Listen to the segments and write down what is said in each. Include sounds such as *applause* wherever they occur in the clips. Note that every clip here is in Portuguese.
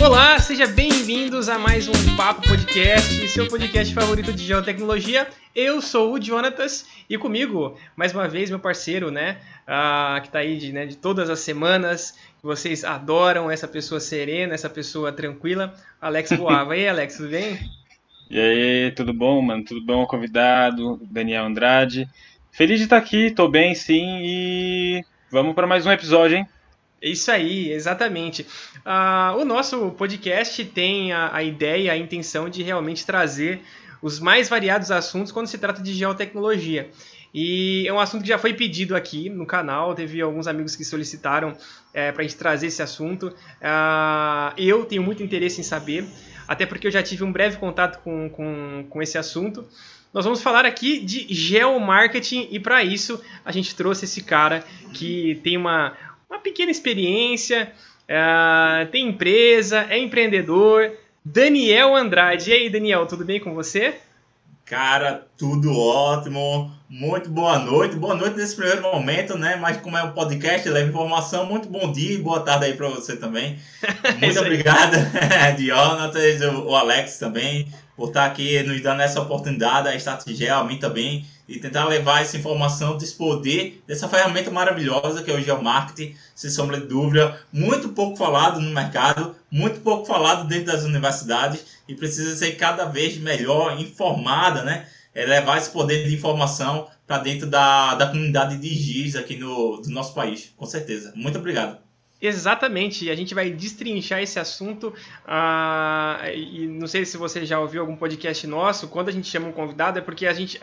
Olá, seja bem-vindos a mais um Papo Podcast, seu podcast favorito de geotecnologia. Eu sou o Jonatas e comigo, mais uma vez, meu parceiro, né, uh, que está aí de, né, de todas as semanas, que vocês adoram, essa pessoa serena, essa pessoa tranquila, Alex Boava. E aí, Alex, tudo bem? E aí, tudo bom, mano? Tudo bom, convidado, Daniel Andrade. Feliz de estar aqui, tô bem sim e vamos para mais um episódio, hein? Isso aí, exatamente. Uh, o nosso podcast tem a, a, ideia, a intenção de realmente trazer os mais variados assuntos quando se trata de geotecnologia. E é um assunto que já foi pedido aqui no canal, teve alguns amigos que solicitaram é, para a gente trazer esse assunto. Uh, eu tenho muito interesse em saber, até porque eu já tive um breve contato com, com, com esse assunto. Nós vamos falar aqui de geomarketing e para isso a gente trouxe esse cara que tem uma, uma pequena experiência, uh, tem empresa, é empreendedor. Daniel Andrade. E aí, Daniel, tudo bem com você? Cara, tudo ótimo. Muito boa noite. Boa noite nesse primeiro momento, né? Mas como é um podcast, leva informação. Muito bom dia e boa tarde aí para você também. *laughs* Muito obrigado, *laughs* Jonatas, o Alex também, por estar aqui nos dando essa oportunidade, a Estratégia, a mim também, e tentar levar essa informação, desse poder, dessa ferramenta maravilhosa que é o geomarketing, sem sombra de dúvida, muito pouco falado no mercado, muito pouco falado dentro das universidades e precisa ser cada vez melhor informada, né? É levar esse poder de informação para dentro da, da comunidade de GIS aqui no do nosso país, com certeza. Muito obrigado. Exatamente, a gente vai destrinchar esse assunto. Uh, e não sei se você já ouviu algum podcast nosso. Quando a gente chama um convidado é porque a gente,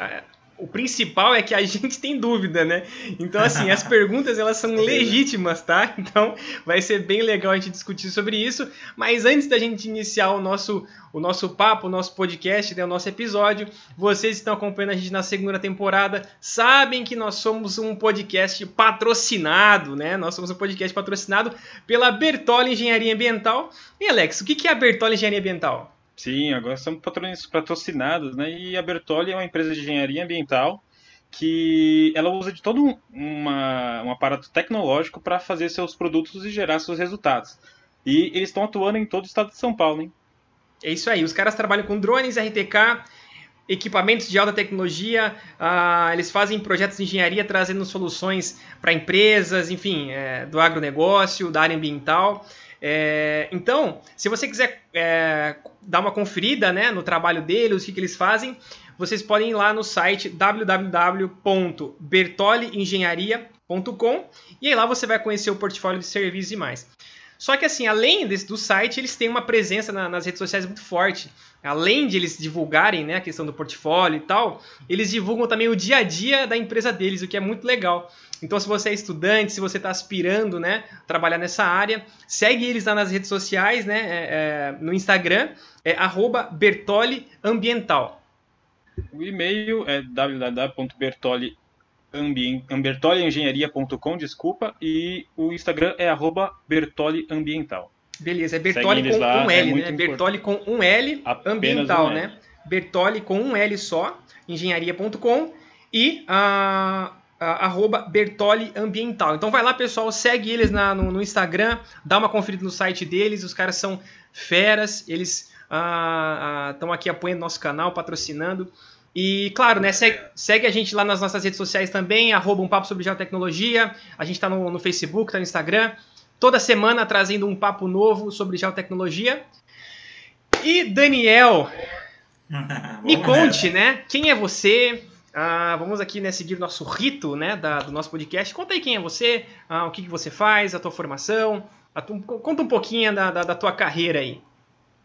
o principal é que a *laughs* gente tem dúvida, né? Então, assim, as *laughs* perguntas elas são legítimas, tá? Então, vai ser bem legal a gente discutir sobre isso. Mas antes da gente iniciar o nosso, o nosso papo, o nosso podcast, né, o nosso episódio, vocês que estão acompanhando a gente na segunda temporada sabem que nós somos um podcast patrocinado, né? Nós somos um podcast patrocinado pela Bertoli Engenharia Ambiental. E, Alex, o que é a Bertoli Engenharia Ambiental? Sim, agora somos patrocinados, né? E a Bertolli é uma empresa de engenharia ambiental que ela usa de todo um, uma, um aparato tecnológico para fazer seus produtos e gerar seus resultados. E eles estão atuando em todo o estado de São Paulo, hein? É isso aí, os caras trabalham com drones, RTK, equipamentos de alta tecnologia, uh, eles fazem projetos de engenharia trazendo soluções para empresas, enfim, é, do agronegócio, da área ambiental. É, então, se você quiser é, dar uma conferida né, no trabalho deles, o que, que eles fazem, vocês podem ir lá no site www.bertoliengenharia.com e aí lá você vai conhecer o portfólio de serviços e mais. Só que assim, além desse, do site, eles têm uma presença na, nas redes sociais muito forte. Além de eles divulgarem né, a questão do portfólio e tal, eles divulgam também o dia a dia da empresa deles, o que é muito legal. Então, se você é estudante, se você está aspirando né, trabalhar nessa área, segue eles lá nas redes sociais, né, é, é, no Instagram, é bertoliambiental. O e-mail é www.bertoliengenharia.com, desculpa, e o Instagram é arroba bertoliambiental. Beleza, é Bertoli com lá, um L, é né? Bertoli com um L, Apenas ambiental, um L. né? Bertoli com um L só, engenharia.com e a arroba Bertoli Ambiental. Então vai lá, pessoal, segue eles na, no, no, Instagram, dá uma conferida no site deles, os caras são feras, eles estão aqui apoiando nosso canal, patrocinando. E claro, né, segue, segue, a gente lá nas nossas redes sociais também, arroba um papo sobre geotecnologia, a gente está no, no Facebook, está no Instagram, toda semana trazendo um papo novo sobre geotecnologia. E Daniel, *laughs* me conte, né? Quem é você? Ah, vamos aqui né, seguir nosso rito né, da, do nosso podcast. Conta aí quem é você, ah, o que, que você faz, a tua formação. A tu, conta um pouquinho da, da, da, tua carreira aí.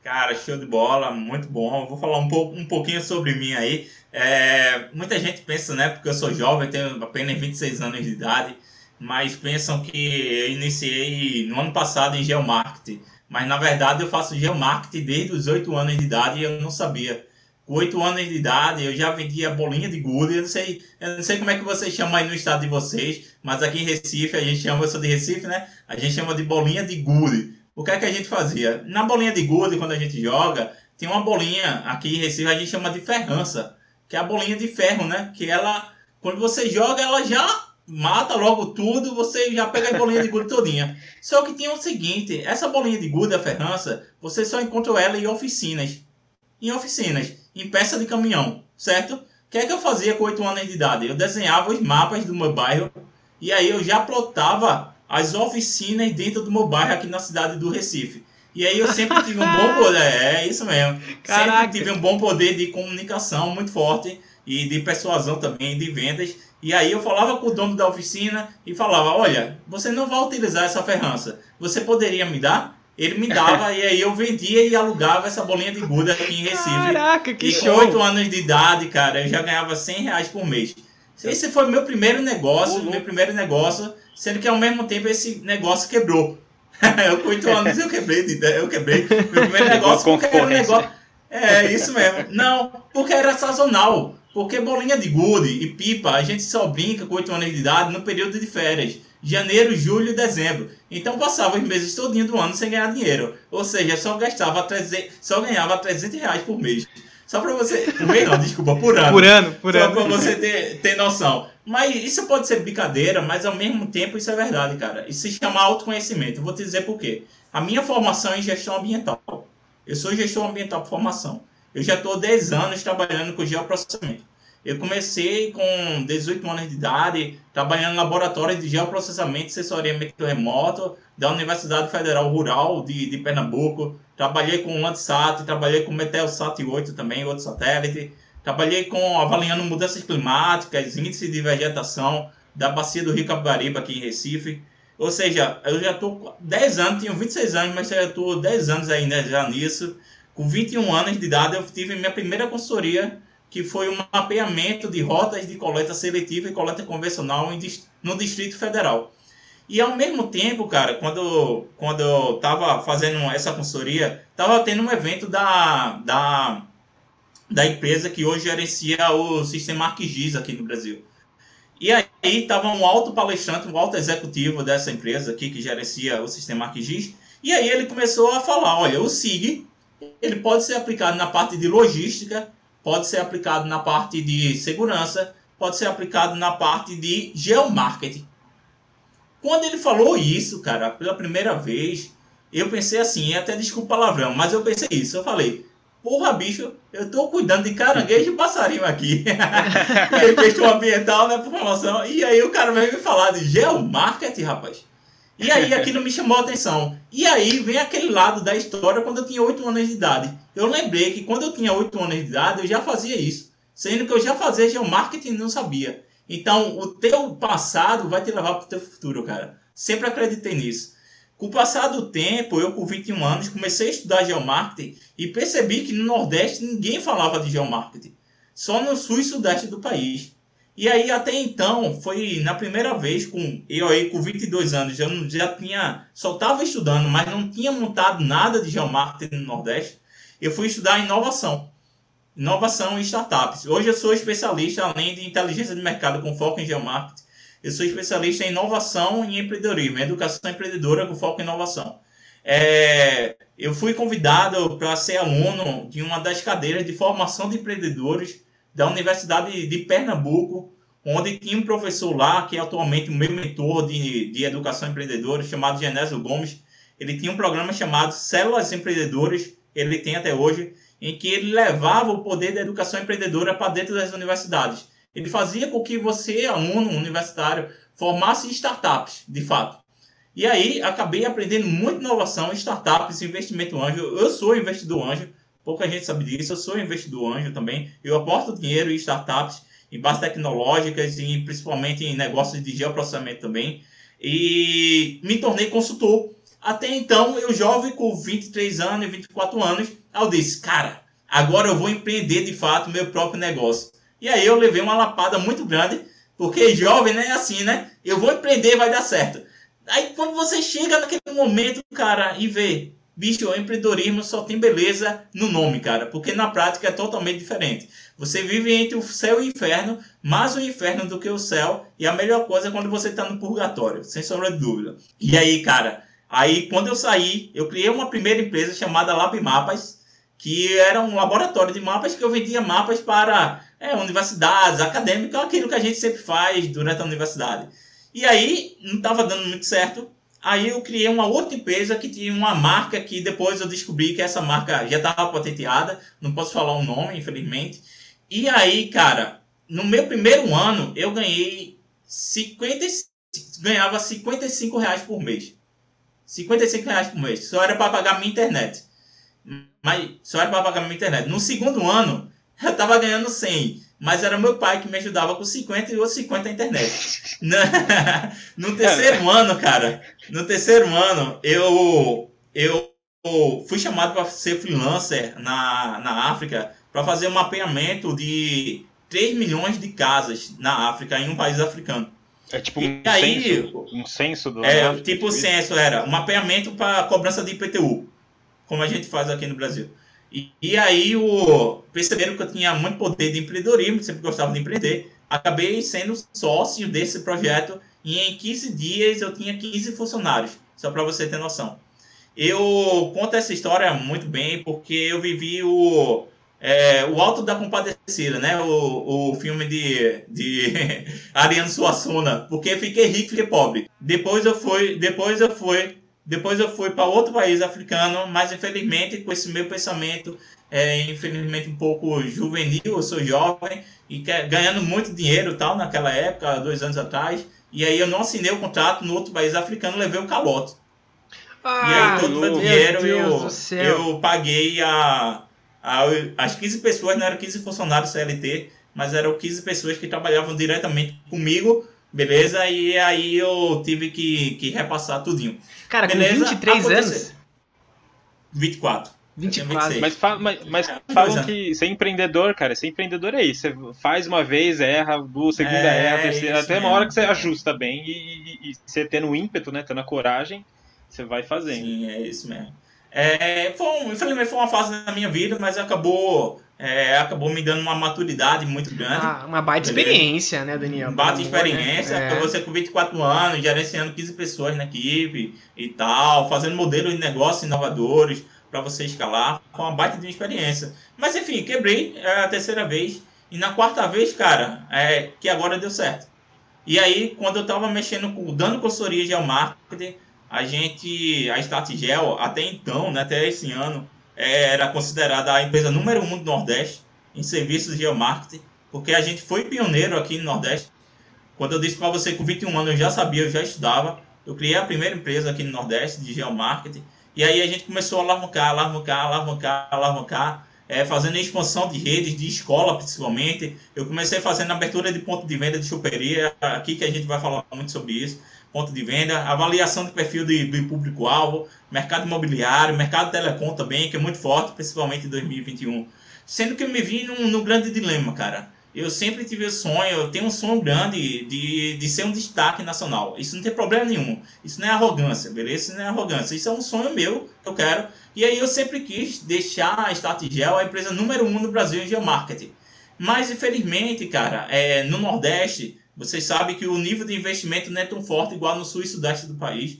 Cara, show de bola, muito bom. Vou falar um, pouco, um pouquinho sobre mim aí. É, muita gente pensa, né, porque eu sou jovem, tenho apenas 26 anos de idade, mas pensam que eu iniciei no ano passado em geomarketing. Mas na verdade eu faço geomarketing desde os 8 anos de idade e eu não sabia. 8 anos de idade eu já vendia bolinha de gude. Eu não sei, eu não sei como é que vocês chamam aí no estado de vocês, mas aqui em Recife a gente chama, eu sou de Recife, né? A gente chama de bolinha de gude. o que é que a gente fazia? Na bolinha de gude, quando a gente joga, tem uma bolinha aqui em Recife, a gente chama de ferrança, que é a bolinha de ferro, né? Que ela, quando você joga, ela já mata logo tudo, você já pega a bolinha de gude todinha. Só que tem o seguinte, essa bolinha de gude, a ferrança, você só encontra ela em oficinas. Em oficinas, em peça de caminhão, certo? O que é que eu fazia com 8 anos de idade? Eu desenhava os mapas do meu bairro e aí eu já plotava as oficinas dentro do meu bairro aqui na cidade do Recife. E aí eu sempre tive um bom poder, *laughs* é isso mesmo. Caraca. Sempre tive um bom poder de comunicação muito forte e de persuasão também, de vendas. E aí eu falava com o dono da oficina e falava, olha, você não vai utilizar essa ferrança, você poderia me dar? Ele me dava e aí eu vendia e alugava essa bolinha de gude aqui em Recife. Caraca, que e show! com 8 anos de idade, cara, eu já ganhava 100 reais por mês. Esse foi meu primeiro negócio, uhum. meu primeiro negócio, sendo que ao mesmo tempo esse negócio quebrou. *laughs* eu com 8 anos eu quebrei, eu quebrei meu primeiro *laughs* negócio porque era um negócio... É, isso mesmo. Não, porque era sazonal. Porque bolinha de gude e pipa, a gente só brinca com 8 anos de idade no período de férias. Janeiro, julho e dezembro. Então passava os meses todinho do ano sem ganhar dinheiro. Ou seja, só gastava 300, só ganhava 300 reais por mês. Só para você. Por mês não, desculpa, por ano. Por ano, por só ano. Só para você ter, ter noção. Mas isso pode ser brincadeira, mas ao mesmo tempo isso é verdade, cara. Isso se chama autoconhecimento. Eu vou te dizer por quê. A minha formação é em gestão ambiental. Eu sou gestor ambiental por formação. Eu já estou 10 anos trabalhando com geoprocessamento. Eu comecei com 18 anos de idade, trabalhando em laboratório de geoprocessamento e remoto da Universidade Federal Rural de, de Pernambuco. Trabalhei com Landsat, trabalhei com Meteosat 8 também, outro satélite. Trabalhei com avaliando mudanças climáticas, índice de vegetação da bacia do Rio Capibaribe aqui em Recife. Ou seja, eu já estou 10 anos, tenho 26 anos, mas já estou 10 anos ainda já nisso. Com 21 anos de idade, eu tive minha primeira consultoria que foi um mapeamento de rotas de coleta seletiva e coleta convencional no Distrito Federal. E ao mesmo tempo, cara, quando, quando eu estava fazendo essa consultoria, estava tendo um evento da, da, da empresa que hoje gerencia o sistema ArcGIS aqui no Brasil. E aí estava um alto palestrante, um alto executivo dessa empresa aqui que gerencia o sistema ArcGIS. E aí ele começou a falar, olha, o SIG, ele pode ser aplicado na parte de logística, pode ser aplicado na parte de segurança, pode ser aplicado na parte de geomarketing. Quando ele falou isso, cara, pela primeira vez, eu pensei assim, até desculpa o palavrão, mas eu pensei isso, eu falei, porra, bicho, eu tô cuidando de caranguejo e passarinho aqui. *laughs* e aí, ambiental, né, por promoção. E aí o cara veio me falar de geomarketing, rapaz. E aí aquilo me chamou a atenção. E aí vem aquele lado da história quando eu tinha 8 anos de idade. Eu lembrei que quando eu tinha 8 anos de idade eu já fazia isso. Sendo que eu já fazia geomarketing e não sabia. Então o teu passado vai te levar para o teu futuro, cara. Sempre acreditei nisso. Com o passar do tempo, eu com 21 anos comecei a estudar geomarketing e percebi que no Nordeste ninguém falava de geomarketing. Só no sul e sudeste do país. E aí até então, foi na primeira vez com eu aí com 22 anos, eu já tinha, só estava estudando, mas não tinha montado nada de geomarketing no Nordeste. Eu fui estudar inovação. Inovação e startups. Hoje eu sou especialista, além de inteligência de mercado com foco em geomarketing, eu sou especialista em inovação e empreendedorismo, educação empreendedora com foco em inovação. É, eu fui convidado para ser aluno de uma das cadeiras de formação de empreendedores da Universidade de Pernambuco, onde tinha um professor lá, que é atualmente o meu mentor de, de educação empreendedora, chamado Genésio Gomes. Ele tinha um programa chamado Células Empreendedoras, ele tem até hoje, em que ele levava o poder da educação empreendedora para dentro das universidades. Ele fazia com que você, aluno universitário, formasse startups, de fato. E aí, acabei aprendendo muito inovação, startups, investimento anjo. Eu sou investidor anjo, Pouca gente sabe disso. Eu sou investidor anjo também. Eu aporto dinheiro em startups, em bases tecnológicas e principalmente em negócios de geoprocessamento também. E me tornei consultor. Até então, eu jovem com 23 anos e 24 anos, eu disse, cara, agora eu vou empreender de fato meu próprio negócio. E aí eu levei uma lapada muito grande, porque jovem né, é assim, né? Eu vou empreender, vai dar certo. Aí quando você chega naquele momento, cara, e vê, Bicho, o empreendedorismo só tem beleza no nome, cara, porque na prática é totalmente diferente. Você vive entre o céu e o inferno, mais o inferno do que o céu, e a melhor coisa é quando você está no purgatório, sem sombra de dúvida. E aí, cara, Aí, quando eu saí, eu criei uma primeira empresa chamada Lab Mapas, que era um laboratório de mapas que eu vendia mapas para é, universidades, acadêmicas, aquilo que a gente sempre faz durante a universidade. E aí, não estava dando muito certo. Aí eu criei uma outra empresa que tinha uma marca que depois eu descobri que essa marca já estava patenteada. Não posso falar o nome, infelizmente. E aí, cara, no meu primeiro ano eu ganhei 50, ganhava 55 reais por mês. 55 reais por mês. Só era para pagar minha internet. Mas só era para pagar minha internet. No segundo ano, eu estava ganhando 100. Mas era meu pai que me ajudava com 50 e outros 50 a internet. *laughs* no terceiro ano, cara, no terceiro ano, eu, eu fui chamado para ser freelancer na, na África para fazer um mapeamento de 3 milhões de casas na África, em um país africano. É tipo um, e aí, censo, um censo do. É, África, tipo o censo era um mapeamento para cobrança de IPTU, como a gente faz aqui no Brasil. E, e aí o, perceberam que eu tinha muito poder de empreendedorismo, sempre gostava de empreender. Acabei sendo sócio desse projeto e em 15 dias eu tinha 15 funcionários, só para você ter noção. Eu conto essa história muito bem porque eu vivi o, é, o Alto da Compadecida, né? O, o filme de, de *laughs* Ariano Suassuna, porque fiquei rico e fiquei pobre. Depois eu fui, depois eu fui depois eu fui para outro país africano, mas infelizmente com esse meu pensamento, é, infelizmente um pouco juvenil, eu sou jovem e ganhando muito dinheiro tal naquela época, dois anos atrás, e aí eu não assinei o contrato no outro país africano, levei o calote. Ah, e aí todo o meu dinheiro eu, eu paguei a, as 15 pessoas, não eram 15 funcionários CLT, mas eram 15 pessoas que trabalhavam diretamente comigo Beleza? E aí eu tive que, que repassar tudinho. Cara, Beleza? com 23 Aconteceu. anos? 24. 24. Mas, fa mas, mas é, falam que ser empreendedor, cara, ser empreendedor é isso. Você faz uma vez, erra, duas, segunda é, erra, terceira, até mesmo. uma hora que você ajusta bem e, e, e, você tendo ímpeto, né, tendo a coragem, você vai fazendo. Sim, é isso mesmo. É, foi um, infelizmente foi uma fase da minha vida, mas acabou é, acabou me dando uma maturidade muito grande. Ah, uma baita experiência, né, Daniel? Uma baita experiência. Né? É. Você com 24 anos, gerenciando 15 pessoas na equipe e tal, fazendo modelos de negócios inovadores para você escalar. Foi uma baita de experiência. Mas enfim, quebrei é a terceira vez. E na quarta vez, cara, é que agora deu certo. E aí, quando eu estava mexendo com, dando consultoria de geomarketing, a gente, a Statgel, até então, né, até esse ano, era considerada a empresa número um do Nordeste em serviços de geomarketing, porque a gente foi pioneiro aqui no Nordeste. Quando eu disse para você que com 21 anos eu já sabia, eu já estudava, eu criei a primeira empresa aqui no Nordeste de geomarketing, e aí a gente começou a alavancar, alavancar, alavancar, alavancar, é, fazendo expansão de redes, de escola principalmente. Eu comecei fazendo abertura de ponto de venda de choperia, aqui que a gente vai falar muito sobre isso ponto de venda, avaliação de perfil de, de público-alvo, mercado imobiliário, mercado telecom também, que é muito forte, principalmente em 2021. Sendo que eu me vi num, num grande dilema, cara. Eu sempre tive o sonho, eu tenho um sonho grande de, de ser um destaque nacional. Isso não tem problema nenhum. Isso não é arrogância, beleza? Isso não é arrogância. Isso é um sonho meu que eu quero. E aí eu sempre quis deixar a Statgel a empresa número um no Brasil em geomarketing. Mas infelizmente, cara, é, no Nordeste vocês sabem que o nível de investimento não é tão forte igual no sul e sudeste do país.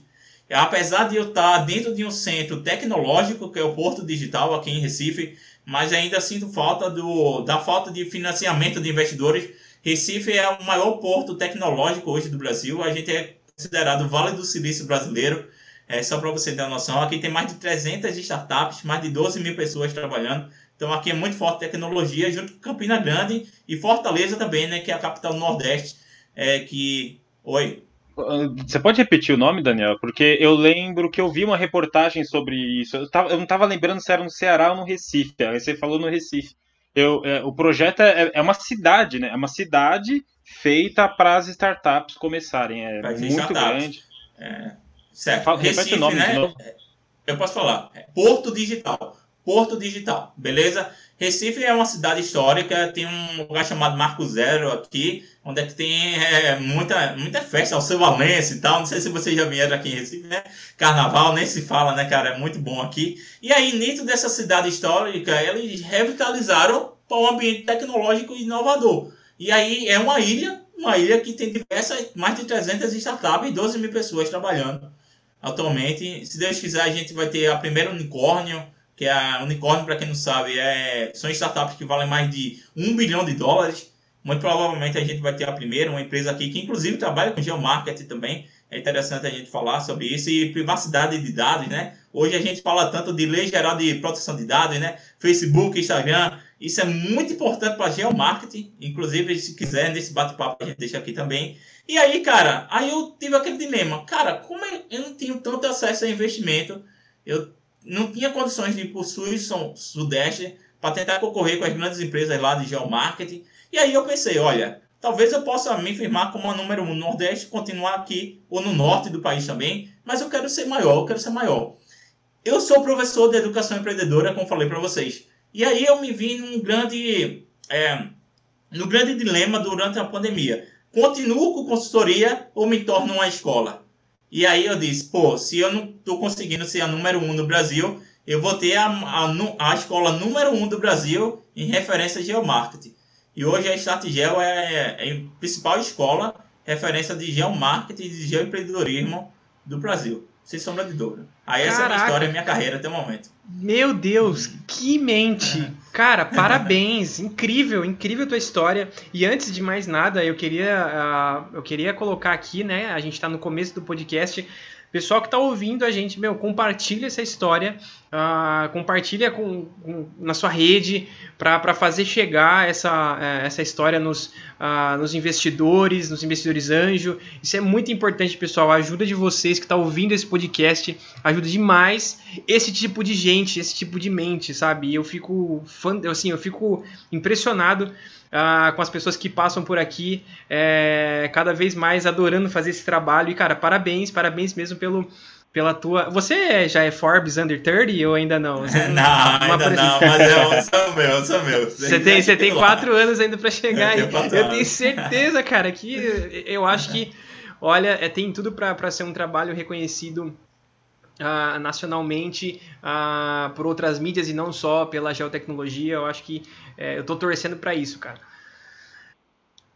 Apesar de eu estar dentro de um centro tecnológico, que é o Porto Digital aqui em Recife, mas ainda sinto falta do, da falta de financiamento de investidores. Recife é o maior porto tecnológico hoje do Brasil. A gente é considerado o Vale do Silício brasileiro. É, só para você ter uma noção, aqui tem mais de 300 startups, mais de 12 mil pessoas trabalhando. Então aqui é muito forte tecnologia, junto com Campina Grande e Fortaleza também, né, que é a capital do Nordeste é que. Oi. Você pode repetir o nome, Daniel? Porque eu lembro que eu vi uma reportagem sobre isso. Eu, tava, eu não estava lembrando se era no Ceará ou no Recife. Aí você falou no Recife. Eu, é, o projeto é, é, uma cidade, né? É uma cidade feita para as startups começarem. É muito startups. grande. É, certo. Fala, Recife, o nome né? Eu posso falar. É Porto Digital. Porto Digital, beleza? Recife é uma cidade histórica, tem um lugar chamado Marco Zero aqui, onde é que tem é, muita, muita festa, ao seu Valença e tal. Não sei se vocês já vieram aqui em Recife, né? Carnaval, nem se fala, né, cara? É muito bom aqui. E aí, dentro dessa cidade histórica, eles revitalizaram para um ambiente tecnológico inovador. E aí é uma ilha, uma ilha que tem diversas, mais de 300 startups e 12 mil pessoas trabalhando atualmente. Se Deus quiser, a gente vai ter a primeira unicórnio, que é a unicórnio, para quem não sabe, é, são startups que valem mais de um bilhão de dólares. Muito provavelmente a gente vai ter a primeira, uma empresa aqui que inclusive trabalha com geomarketing também. É interessante a gente falar sobre isso e privacidade de dados, né? Hoje a gente fala tanto de lei geral de proteção de dados, né? Facebook, Instagram, isso é muito importante para geomarketing. Inclusive, se quiser, nesse bate-papo a gente deixa aqui também. E aí, cara, aí eu tive aquele dilema. Cara, como eu não tenho tanto acesso a investimento, eu não tinha condições de ir para o sul e sudeste para tentar concorrer com as grandes empresas lá de geomarketing. E aí eu pensei, olha, talvez eu possa me firmar como a número um no Nordeste, continuar aqui, ou no norte do país também, mas eu quero ser maior, eu quero ser maior. Eu sou professor de educação empreendedora, como falei para vocês. E aí eu me vi num grande, é, no grande dilema durante a pandemia. Continuo com consultoria ou me torno uma escola? E aí eu disse, pô, se eu não estou conseguindo ser a número um no Brasil, eu vou ter a, a, a escola número um do Brasil em referência a geomarketing. E hoje a Startgel é, é a principal escola referência de geomarketing e de geoempreendedorismo do Brasil. Sem sombra de dúvida. Aí essa Caraca. é a minha história, a minha carreira até o momento. Meu Deus, que mente! Cara, parabéns! *laughs* incrível, incrível tua história. E antes de mais nada, eu queria, uh, eu queria colocar aqui, né? A gente está no começo do podcast. Pessoal que está ouvindo a gente, meu, compartilha essa história, uh, compartilha com, com, na sua rede para fazer chegar essa, uh, essa história nos, uh, nos investidores, nos investidores anjo. Isso é muito importante, pessoal. A ajuda de vocês que está ouvindo esse podcast ajuda demais esse tipo de gente, esse tipo de mente, sabe? Eu fico fã, assim, eu fico impressionado ah, com as pessoas que passam por aqui, é, cada vez mais adorando fazer esse trabalho. E, cara, parabéns, parabéns mesmo pelo, pela tua. Você já é Forbes Under 30 ou ainda não? Você *laughs* não, ainda não, mas eu sou meu, sou meu. Você tem, você tem quatro anos ainda para chegar eu aí. Eu tenho certeza, cara, que *laughs* eu acho que, olha, é, tem tudo para ser um trabalho reconhecido. Uh, nacionalmente uh, por outras mídias e não só pela geotecnologia, eu acho que é, eu tô torcendo para isso, cara.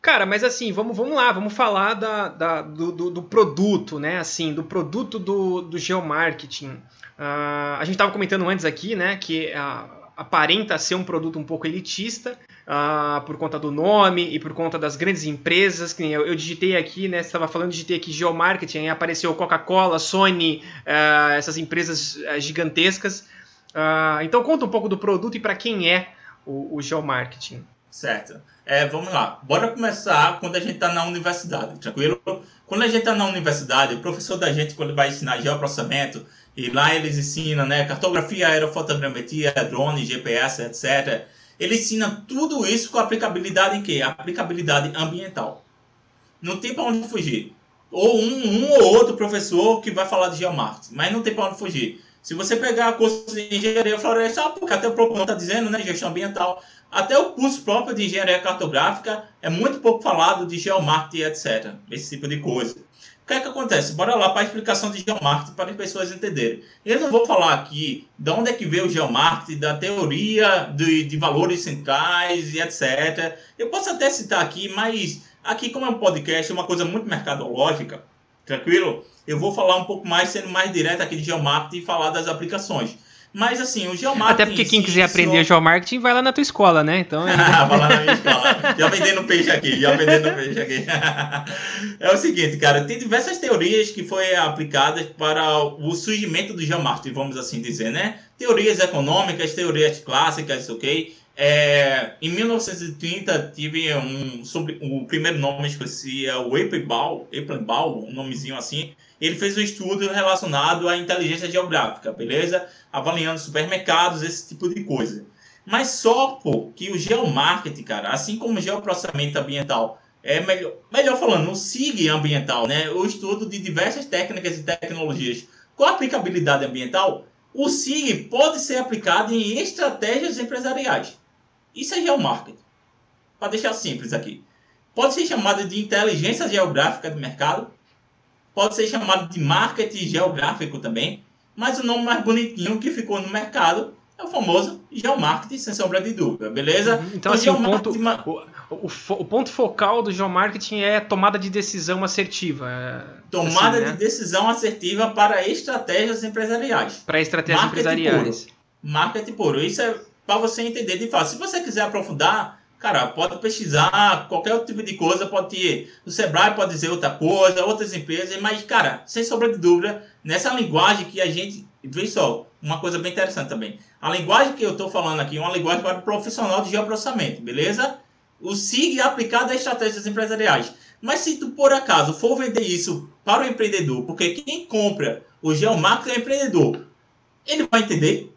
Cara, mas assim, vamos, vamos lá, vamos falar da, da do, do, do, produto, né? Assim, do produto do, do geomarketing. Uh, a gente estava comentando antes aqui, né, que uh, aparenta ser um produto um pouco elitista uh, por conta do nome e por conta das grandes empresas. Que eu, eu digitei aqui, né? Estava falando, digitei aqui geomarketing, aí apareceu Coca-Cola, Sony, essas empresas gigantescas. então conta um pouco do produto e para quem é o, o geomarketing. Certo. É, vamos lá. Bora começar quando a gente está na universidade, tranquilo? Quando a gente está na universidade, o professor da gente, quando vai ensinar geoprocessamento, e lá eles ensinam né, cartografia, aerofotogrametria, drone, GPS, etc. Ele ensina tudo isso com aplicabilidade em quê? Aplicabilidade ambiental. Não tem para onde fugir. Ou um, um ou outro professor que vai falar de geomarketing, mas não tem para onde fugir. Se você pegar curso de engenharia florestal, porque até o próprio está dizendo, né, gestão ambiental, até o curso próprio de engenharia cartográfica é muito pouco falado de geomarketing, etc. Esse tipo de coisa. O que é que acontece? Bora lá para a explicação de geomarketing para as pessoas entenderem. Eu não vou falar aqui de onde é que veio o geomarketing, da teoria de, de valores centrais e etc. Eu posso até citar aqui, mas aqui como é um podcast, é uma coisa muito mercadológica, tranquilo? Eu vou falar um pouco mais, sendo mais direto aqui de geomarketing e falar das aplicações. Mas assim, o geomarketing. Até porque quem quiser aprender geomarketing vai lá na tua escola, né? Então. É... *laughs* vai lá na minha escola. Já vendendo peixe aqui, já vendendo peixe aqui. *laughs* é o seguinte, cara, tem diversas teorias que foram aplicadas para o surgimento do geomarketing, vamos assim dizer, né? Teorias econômicas, teorias clássicas, ok? É, em 1930 tive um sobre o primeiro nome esqueci é o Applebaum, Applebaum, um nomezinho assim. Ele fez um estudo relacionado à inteligência geográfica, beleza? Avaliando supermercados, esse tipo de coisa. Mas só pô, que o geomarketing, cara, assim como o geoprocessamento ambiental, é melhor, melhor falando, o SIG ambiental, né? O estudo de diversas técnicas e tecnologias com aplicabilidade ambiental, o SIG pode ser aplicado em estratégias empresariais. Isso é geomarketing. Para deixar simples aqui. Pode ser chamado de inteligência geográfica do mercado. Pode ser chamado de marketing geográfico também. Mas o nome mais bonitinho que ficou no mercado é o famoso geomarketing, sem sombra de dúvida, beleza? Uhum. Então, assim, o ponto, o, o, ponto focal do geomarketing é tomada de decisão assertiva. É, tomada assim, né? de decisão assertiva para estratégias empresariais. Para estratégias marketing empresariais. Puro. Marketing puro. Isso é para você entender de fato. Se você quiser aprofundar, cara, pode pesquisar qualquer outro tipo de coisa, pode ter. O Sebrae pode dizer outra coisa, outras empresas, mas, cara, sem sombra de dúvida, nessa linguagem que a gente. Vê só, uma coisa bem interessante também. A linguagem que eu estou falando aqui é uma linguagem para o profissional de geoprocessamento, beleza? O SIG aplicado a estratégias empresariais. Mas se tu, por acaso, for vender isso para o empreendedor, porque quem compra o geomarketing é o empreendedor, ele vai entender?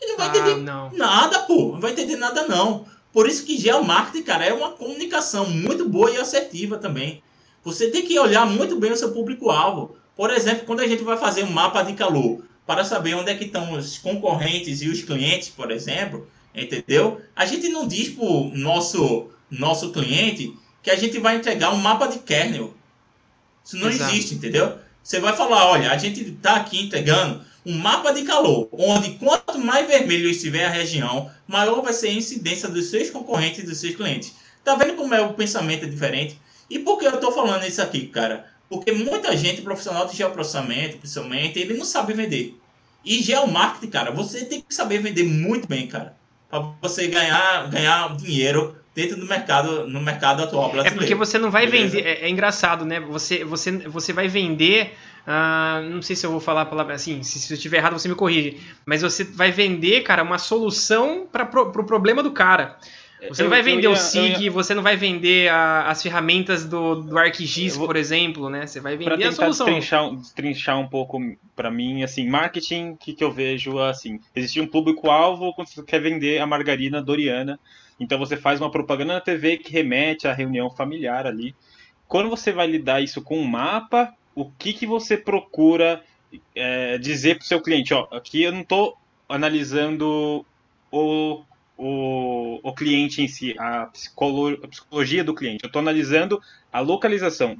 Ele não vai ah, entender não. nada, pô. Não vai entender nada, não. Por isso que geomarketing, cara, é uma comunicação muito boa e assertiva também. Você tem que olhar muito bem o seu público-alvo. Por exemplo, quando a gente vai fazer um mapa de calor, para saber onde é que estão os concorrentes e os clientes, por exemplo, entendeu? A gente não diz para o nosso, nosso cliente que a gente vai entregar um mapa de kernel. Isso não Exato. existe, entendeu? Você vai falar, olha, a gente está aqui entregando um mapa de calor, onde quanto mais vermelho estiver a região, maior vai ser a incidência dos seus concorrentes e dos seus clientes. Tá vendo como é o pensamento é diferente? E por que eu estou falando isso aqui, cara? Porque muita gente, profissional de geoprocessamento, principalmente, ele não sabe vender. E geomarketing, cara, você tem que saber vender muito bem, cara. Para você ganhar, ganhar dinheiro dentro do mercado, no mercado atual brasileiro. É porque você não vai beleza? vender. É, é, engraçado, né? Você, você, você vai vender. Uh, não sei se eu vou falar a palavra assim, se, se eu estiver errado você me corrige. Mas você vai vender, cara, uma solução para o pro problema do cara. Você não vai vender ia, o SIG, ia... você não vai vender a, as ferramentas do, do ArcGIS, vou... por exemplo, né? Você vai vender a solução. Destrinchar, destrinchar um pouco para mim, assim, marketing, o que, que eu vejo, assim, existe um público-alvo quando você quer vender a margarina Doriana, então você faz uma propaganda na TV que remete à reunião familiar ali. Quando você vai lidar isso com um mapa, o que, que você procura é, dizer para o seu cliente? Ó, aqui eu não estou analisando o o, o cliente em si, a, psicolo, a psicologia do cliente. Eu estou analisando a localização.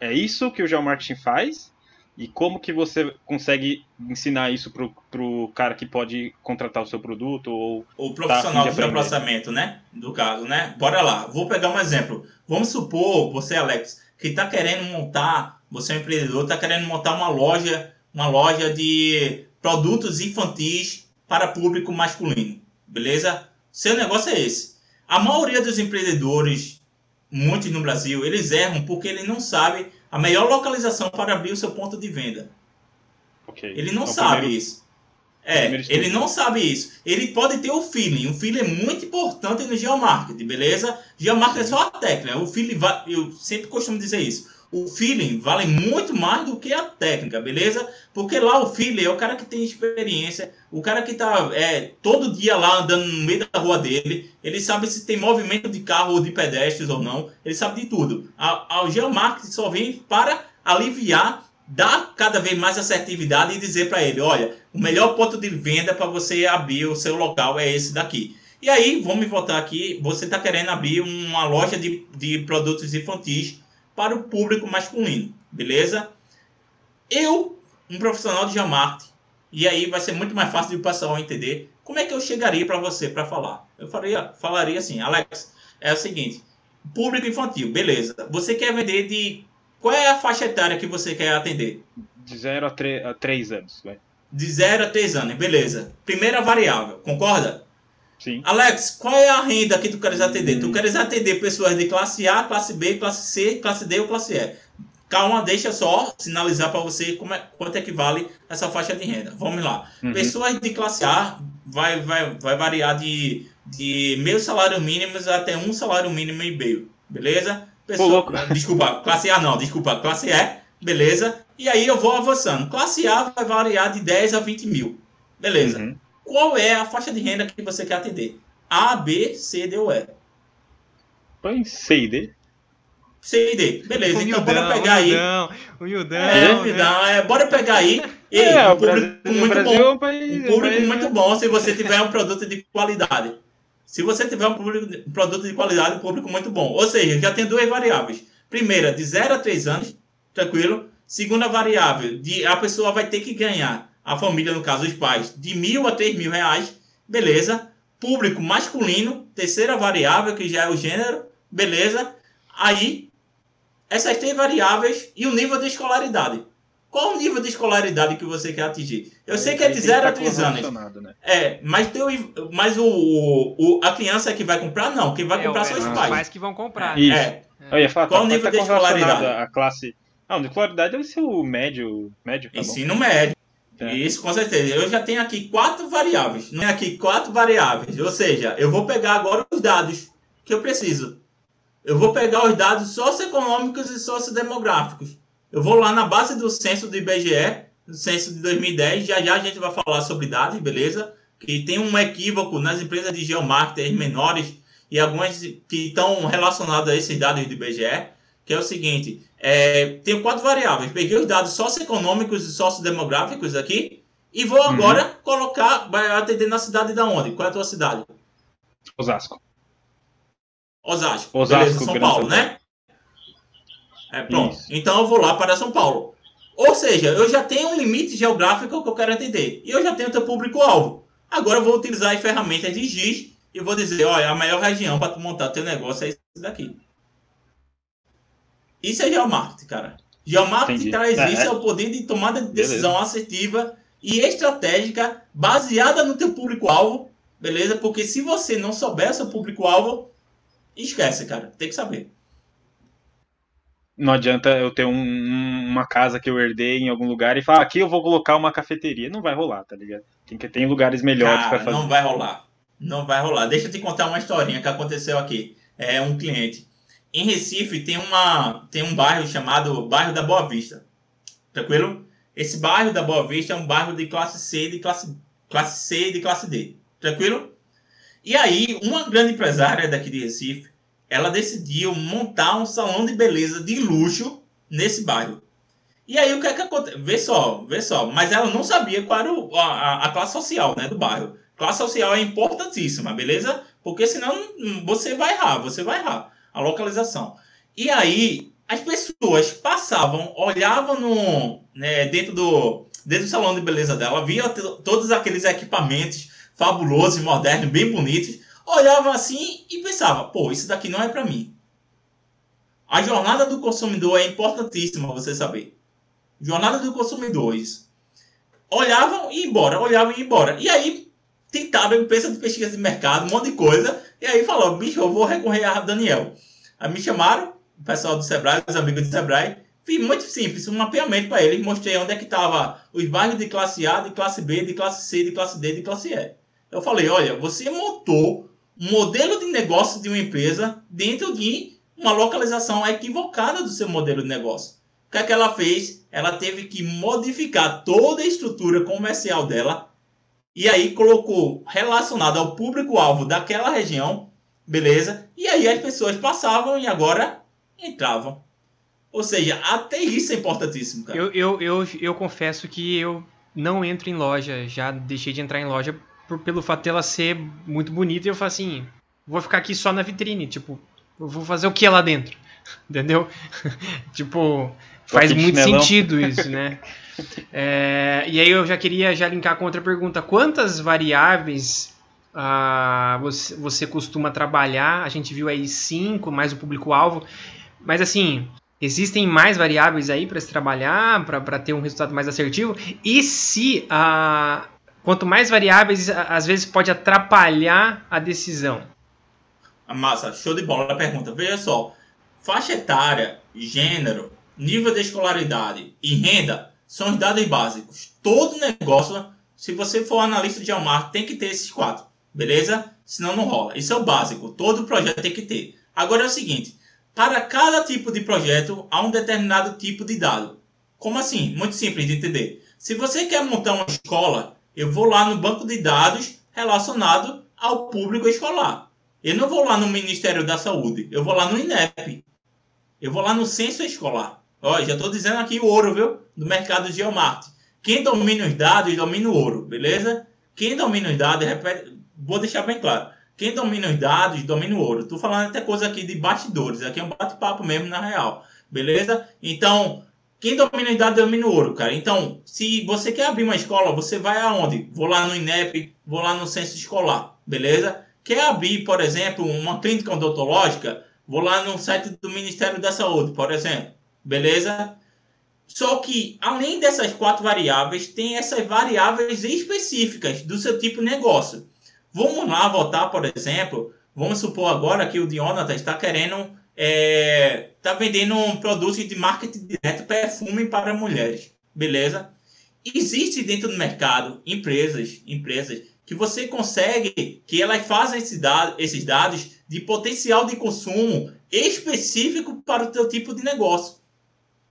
É isso que o geomarketing faz? E como que você consegue ensinar isso para o cara que pode contratar o seu produto ou o tá profissional tá do geoprocessamento, né? Do caso, né? Bora lá. Vou pegar um exemplo. Vamos supor, você, Alex, que está querendo montar, você é um empreendedor, está querendo montar uma loja, uma loja de produtos infantis para público masculino, beleza? Seu negócio é esse. A maioria dos empreendedores, muitos no Brasil, eles erram porque ele não sabe a melhor localização para abrir o seu ponto de venda. Okay. Ele não então, sabe primeiro, isso. É, ele não sabe isso. Ele pode ter o feeling. O feeling é muito importante no geomarketing, beleza? Geomarketing é só a técnica. O feeling, vai, eu sempre costumo dizer isso o feeling vale muito mais do que a técnica, beleza? Porque lá o feeling é o cara que tem experiência, o cara que tá é, todo dia lá andando no meio da rua dele, ele sabe se tem movimento de carro ou de pedestres ou não, ele sabe de tudo. A, a geomarketing só vem para aliviar, dar cada vez mais assertividade e dizer para ele, olha, o melhor ponto de venda para você abrir o seu local é esse daqui. E aí, vamos voltar aqui, você está querendo abrir uma loja de, de produtos infantis para o público masculino, beleza? Eu, um profissional de geomarketing, e aí vai ser muito mais fácil de o pessoal entender como é que eu chegaria para você para falar. Eu faria, falaria assim, Alex, é o seguinte, público infantil, beleza. Você quer vender de qual é a faixa etária que você quer atender? De 0 a 3 anos, vai. De 0 a 3 anos, beleza. Primeira variável, concorda? Sim. Alex, qual é a renda que tu queres atender? Hum. Tu queres atender pessoas de classe A, classe B, classe C, classe D ou classe E. Calma, deixa só sinalizar para você como é, quanto é que vale essa faixa de renda. Vamos lá. Uhum. Pessoas de classe A vai, vai, vai variar de, de meio salário mínimo até um salário mínimo e meio. Beleza? Pessoa, Pô, *laughs* desculpa, classe A não, desculpa, classe E, beleza? E aí eu vou avançando. Classe A vai variar de 10 a 20 mil. Beleza. Uhum qual é a faixa de renda que você quer atender. A, B, C, D ou E. Põe C e D. C e D. Beleza, humildão, então bora pegar humildão, aí. Humildão, é, humildão, é, bora pegar aí. Ei, é, um público Brasil, muito Brasil bom. É um, país, um público país, muito né? bom se você tiver um produto de qualidade. Se você tiver um, público, um produto de qualidade, um público muito bom. Ou seja, já tem duas variáveis. Primeira, de 0 a 3 anos, tranquilo. Segunda variável, de a pessoa vai ter que ganhar a família, no caso os pais, de mil a três mil reais, beleza. público masculino, terceira variável, que já é o gênero, beleza? Aí, essas três variáveis e o nível de escolaridade. Qual o nível de escolaridade que você quer atingir? Eu sei que é de 0 a 3 anos. Né? É, mas, teu, mas o, o, a criança que vai comprar, não. Quem vai é, comprar são os pais. Os pais que vão comprar. Isso. É. Eu ia falar, Qual tá, o nível tá de escolaridade? A classe... Não, de escolaridade deve ser o médio. médio tá Ensino bom. médio. É. Isso, com certeza. Eu já tenho aqui quatro variáveis. Tenho aqui quatro variáveis. Ou seja, eu vou pegar agora os dados que eu preciso. Eu vou pegar os dados socioeconômicos e sociodemográficos. Eu vou lá na base do censo do IBGE, do censo de 2010. Já já a gente vai falar sobre dados, beleza? Que tem um equívoco nas empresas de geomarketing menores e algumas que estão relacionadas a esses dados do IBGE, que é o seguinte: é, tenho quatro variáveis. Peguei os dados socioeconômicos e sociodemográficos aqui e vou uhum. agora uhum. colocar, vai atender na cidade da onde? Qual é a tua cidade? Osasco. Osasco. Osasco Beleza, São Paulo, né? É, pronto. Isso. Então eu vou lá para São Paulo. Ou seja, eu já tenho um limite geográfico que eu quero atender. E eu já tenho teu público-alvo. Agora eu vou utilizar as ferramentas de GIS e vou dizer, olha, a melhor região para tu montar teu negócio é isso daqui. Isso é geomarketing, cara. Geomarketing traz é, isso, é, é o poder de tomada de decisão beleza. assertiva e estratégica baseada no teu público-alvo, beleza? Porque se você não souber seu público-alvo, esquece, cara. Tem que saber. Não adianta eu ter um, uma casa que eu herdei em algum lugar e falar, ah, aqui eu vou colocar uma cafeteria. Não vai rolar, tá ligado? Tem que ter lugares melhores para fazer. Não vai rolar. Não vai rolar. Deixa eu te contar uma historinha que aconteceu aqui. É um cliente em Recife tem, uma, tem um bairro chamado Bairro da Boa Vista. Tranquilo? Esse bairro da Boa Vista é um bairro de classe C, de classe, classe C e de classe D. Tranquilo? E aí, uma grande empresária daqui de Recife, ela decidiu montar um salão de beleza de luxo nesse bairro. E aí, o que é que acontece? Vê só, vê só. Mas ela não sabia qual era o, a, a classe social né, do bairro. Classe social é importantíssima, beleza? Porque senão você vai errar, você vai errar a localização. E aí as pessoas passavam, olhavam no, né, dentro, do, dentro do salão de beleza dela, via todos aqueles equipamentos fabulosos modernos, bem bonitos, olhavam assim e pensavam, pô, isso daqui não é para mim. A jornada do consumidor é importantíssima, você saber. Jornada do consumidor, isso. Olhavam e embora, olhavam e embora. E aí tentaram empresa de pesquisa de mercado, um monte de coisa, e aí falou, bicho, eu vou recorrer a Daniel. Aí me chamaram, o pessoal do Sebrae, os amigos do Sebrae, fiz muito simples, um mapeamento para eles, mostrei onde é que estava os bairros de classe A, de classe B, de classe C, de classe D, de classe E. Eu falei, olha, você montou um modelo de negócio de uma empresa dentro de uma localização equivocada do seu modelo de negócio. O que, é que ela fez? Ela teve que modificar toda a estrutura comercial dela e aí colocou relacionado ao público-alvo daquela região, beleza? E aí as pessoas passavam e agora entravam. Ou seja, até isso é importantíssimo, cara. Eu, eu, eu, eu confesso que eu não entro em loja, já deixei de entrar em loja por, pelo fato dela ser muito bonita e eu falo assim, vou ficar aqui só na vitrine, tipo, eu vou fazer o que lá dentro? *laughs* Entendeu? *laughs* tipo, faz muito sentido isso, né? *laughs* É, e aí eu já queria já linkar com outra pergunta. Quantas variáveis ah, você, você costuma trabalhar? A gente viu aí cinco, mais o público-alvo. Mas assim, existem mais variáveis aí para se trabalhar, para ter um resultado mais assertivo? E se ah, quanto mais variáveis, às vezes pode atrapalhar a decisão? Massa, show de bola a pergunta. Veja só, faixa etária, gênero, nível de escolaridade e renda são os dados básicos. Todo negócio, se você for analista de geomarketing, tem que ter esses quatro, beleza? Senão não rola. Isso é o básico. Todo projeto tem que ter. Agora é o seguinte: para cada tipo de projeto há um determinado tipo de dado. Como assim? Muito simples de entender. Se você quer montar uma escola, eu vou lá no banco de dados relacionado ao público escolar. Eu não vou lá no Ministério da Saúde, eu vou lá no INEP. Eu vou lá no censo escolar. Ó, já estou dizendo aqui o ouro, viu? Do mercado de geomarketing. Quem domina os dados, domina o ouro, beleza? Quem domina os dados, repete, vou deixar bem claro. Quem domina os dados, domina o ouro. Estou falando até coisa aqui de bastidores. Aqui é um bate-papo mesmo, na real. Beleza? Então, quem domina os dados domina o ouro, cara. Então, se você quer abrir uma escola, você vai aonde? Vou lá no INEP, vou lá no censo escolar, beleza? Quer abrir, por exemplo, uma clínica odontológica? Vou lá no site do Ministério da Saúde, por exemplo, beleza? Só que, além dessas quatro variáveis, tem essas variáveis específicas do seu tipo de negócio. Vamos lá votar, por exemplo, vamos supor agora que o Jonathan está querendo é, tá vendendo um produto de marketing direto, perfume para mulheres, beleza? Existe dentro do mercado empresas, empresas que você consegue que elas fazem esse dado, esses dados de potencial de consumo específico para o teu tipo de negócio,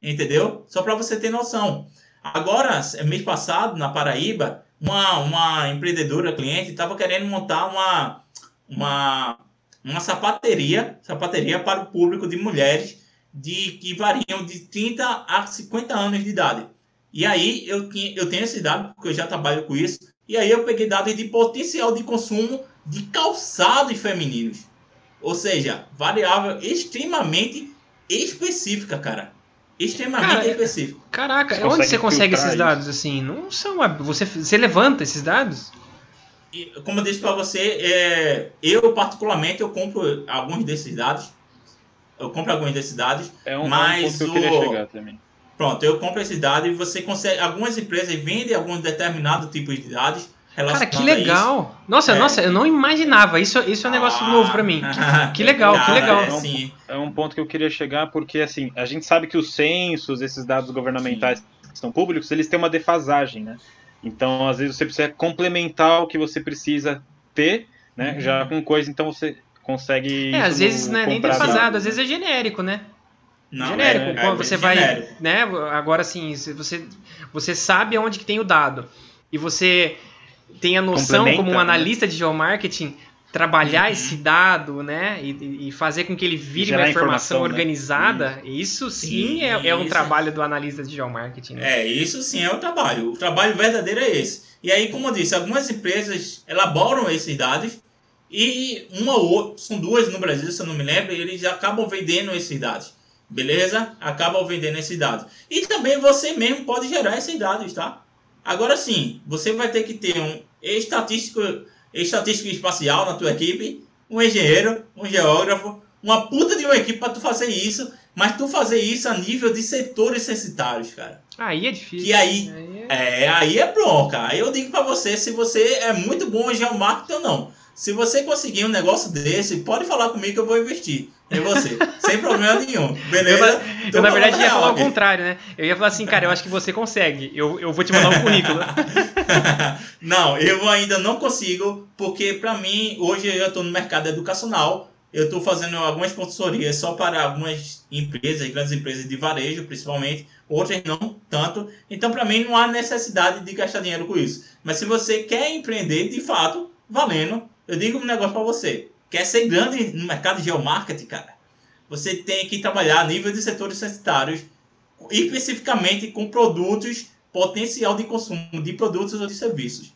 entendeu? Só para você ter noção. Agora, mês passado na Paraíba, uma, uma empreendedora cliente estava querendo montar uma, uma uma sapateria, sapateria para o público de mulheres de que variam de 30 a 50 anos de idade. E aí eu, eu tenho esse dado, porque eu já trabalho com isso, e aí eu peguei dados de potencial de consumo de calçados femininos. Ou seja, variável extremamente específica, cara. Extremamente cara, específica. Caraca, você onde você consegue esses dados assim? Não são. Você, você levanta esses dados? como eu disse para você, é, eu particularmente eu compro alguns desses dados. Eu compro alguns desses dados, é um mas que eu queria chegar também. Pronto, eu compro esses dados e você consegue. Algumas empresas vendem alguns determinados tipos de dados. Cara, que legal! Nossa, é. nossa, eu não imaginava. Isso, isso é um negócio ah, novo para mim. *laughs* Que, legal, cara, que legal. É, sim. é um ponto que eu queria chegar porque assim, a gente sabe que os censos, esses dados governamentais sim. que são públicos, eles têm uma defasagem, né? Então, às vezes, você precisa complementar o que você precisa ter, né? Uhum. Já com coisa, então você consegue. É, às vezes não é nem defasado, às vezes é genérico, né? Não, genérico. É, é, você vai, genérico. né? Agora sim, você você sabe onde que tem o dado e você tem a noção como um né? analista de geomarketing trabalhar uhum. esse dado, né, e, e, fazer com que ele vire uma informação, informação né? organizada, né? isso sim, sim é, é, um trabalho do analista de geomarketing. Né? É, isso sim é o trabalho. O trabalho verdadeiro é esse. E aí, como eu disse, algumas empresas elaboram esses dados e uma ou outra, são duas no Brasil, se eu não me lembro, eles acabam vendendo esses dados. Beleza? Acabam vendendo esses dados. E também você mesmo pode gerar esses dados, tá? Agora sim, você vai ter que ter um estatístico estatística espacial na tua equipe, um engenheiro, um geógrafo, uma puta de uma equipe para tu fazer isso, mas tu fazer isso a nível de setores censitários, cara. Aí é difícil. Que aí, aí é... é... aí é bronca. Aí eu digo para você se você é muito bom em geomarketing ou não. Se você conseguir um negócio desse, pode falar comigo que eu vou investir em você. sem problema nenhum. Beleza? Eu, eu na verdade, ia falar o contrário, né? Eu ia falar assim, cara, eu acho que você consegue. Eu, eu vou te mandar um currículo. *laughs* não, eu ainda não consigo, porque para mim, hoje eu estou no mercado educacional. Eu estou fazendo algumas consultorias só para algumas empresas, grandes empresas de varejo, principalmente. Outras não tanto. Então, para mim, não há necessidade de gastar dinheiro com isso. Mas se você quer empreender, de fato, valendo, eu digo um negócio para você. Quer ser grande no mercado de geomarketing, cara? Você tem que trabalhar a nível de setores censitários, especificamente com produtos, potencial de consumo de produtos ou de serviços.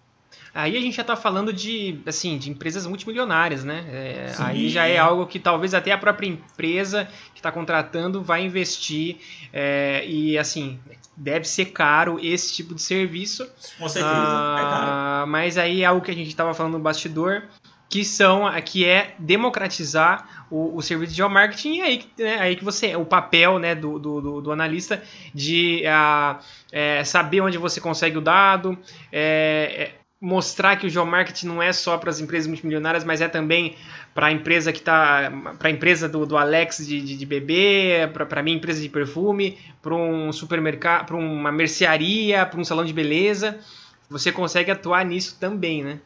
Aí a gente já está falando de, assim, de empresas multimilionárias, né? É, aí já é algo que talvez até a própria empresa que está contratando vai investir é, e, assim, deve ser caro esse tipo de serviço. Com certeza, ah, é caro. Mas aí é algo que a gente estava falando no bastidor, que são que é democratizar o, o serviço de geomarketing e aí, né, aí que você o papel né, do, do, do analista de uh, é, saber onde você consegue o dado é, é, mostrar que o geomarketing não é só para as empresas multimilionárias mas é também para a empresa que está para a empresa do, do Alex de, de, de bebê para a minha empresa de perfume para um supermercado para uma mercearia para um salão de beleza. Você consegue atuar nisso também né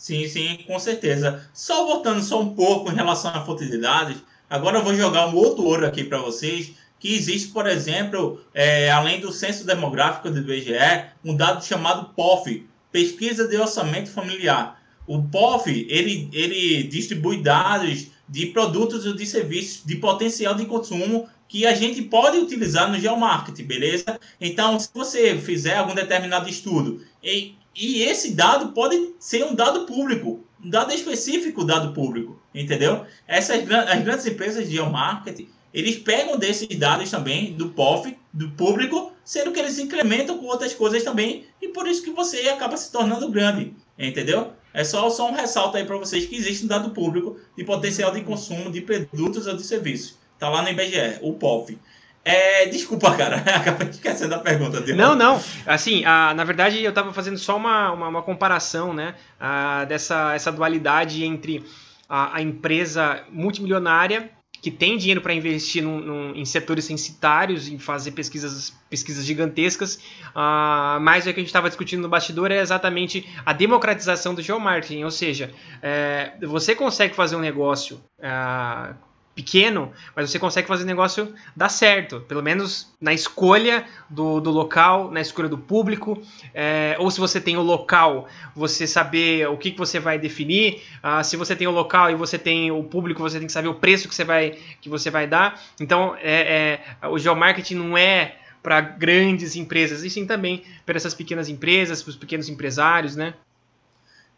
Sim, sim, com certeza. Só voltando só um pouco em relação à fonte de dados, agora eu vou jogar um outro ouro aqui para vocês, que existe, por exemplo, é, além do censo demográfico do IBGE, um dado chamado POF, Pesquisa de Orçamento Familiar. O POF, ele, ele distribui dados de produtos ou de serviços de potencial de consumo que a gente pode utilizar no geomarketing, beleza? Então, se você fizer algum determinado estudo e e esse dado pode ser um dado público, um dado específico dado público, entendeu? Essas as grandes empresas de geomarketing, eles pegam desses dados também do POF, do público, sendo que eles incrementam com outras coisas também, e por isso que você acaba se tornando grande, entendeu? É só, só um ressalto aí para vocês que existe um dado público de potencial de consumo de produtos ou de serviços. Tá lá no IBGE, o POF. É, desculpa, cara, *laughs* acabei esquecendo a pergunta. Dele. Não, não. Assim, a, na verdade, eu estava fazendo só uma, uma, uma, comparação, né, a, dessa essa dualidade entre a, a empresa multimilionária que tem dinheiro para investir num, num, em setores censitários, em fazer pesquisas, pesquisas gigantescas, uh, mas o que a gente estava discutindo no bastidor é exatamente a democratização do geomarketing, ou seja, é, você consegue fazer um negócio uh, pequeno, mas você consegue fazer o negócio dar certo, pelo menos na escolha do, do local, na escolha do público, é, ou se você tem o local, você saber o que, que você vai definir, uh, se você tem o local e você tem o público, você tem que saber o preço que você vai, que você vai dar. Então, é, é o geomarketing não é para grandes empresas, e sim também para essas pequenas empresas, para os pequenos empresários, né?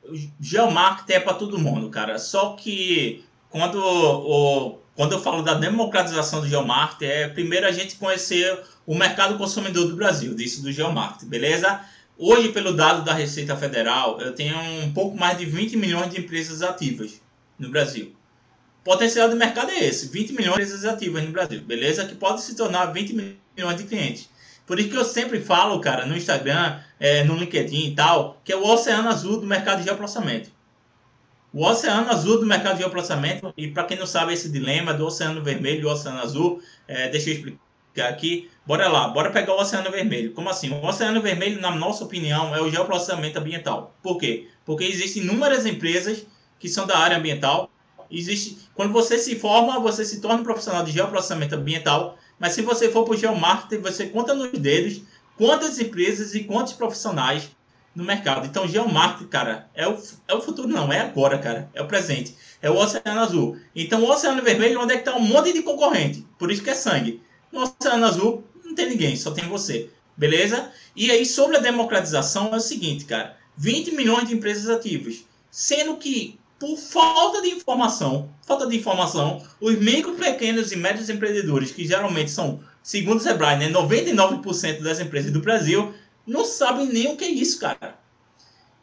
O geomarketing é para todo mundo, cara. Só que quando o, quando eu falo da democratização do geomarketing, é primeiro a gente conhecer o mercado consumidor do Brasil, disso do geomarketing, beleza? Hoje, pelo dado da Receita Federal, eu tenho um pouco mais de 20 milhões de empresas ativas no Brasil. O potencial do mercado é esse, 20 milhões de empresas ativas no Brasil, beleza? Que pode se tornar 20 milhões de clientes. Por isso que eu sempre falo, cara, no Instagram, é, no LinkedIn e tal, que é o oceano azul do mercado de geoprocessamento. O oceano azul do mercado de geoprocessamento, e para quem não sabe esse dilema do oceano vermelho e o oceano azul, é, deixa eu explicar aqui. Bora lá, bora pegar o oceano vermelho. Como assim? O oceano vermelho, na nossa opinião, é o geoprocessamento ambiental. Por quê? Porque existem inúmeras empresas que são da área ambiental. Existe, quando você se forma, você se torna um profissional de geoprocessamento ambiental. Mas se você for para o geomarketing, você conta nos dedos quantas empresas e quantos profissionais no mercado. Então, geomarketing, cara, é o, é o futuro, não, é agora, cara. É o presente. É o Oceano Azul. Então, o Oceano Vermelho, onde é que tá um monte de concorrente? Por isso que é sangue. No Oceano Azul, não tem ninguém, só tem você. Beleza? E aí, sobre a democratização, é o seguinte, cara. 20 milhões de empresas ativas. Sendo que, por falta de informação, falta de informação, os micro, pequenos e médios empreendedores, que geralmente são, segundo o Sebrae, né, 99% das empresas do Brasil, não sabem nem o que é isso, cara.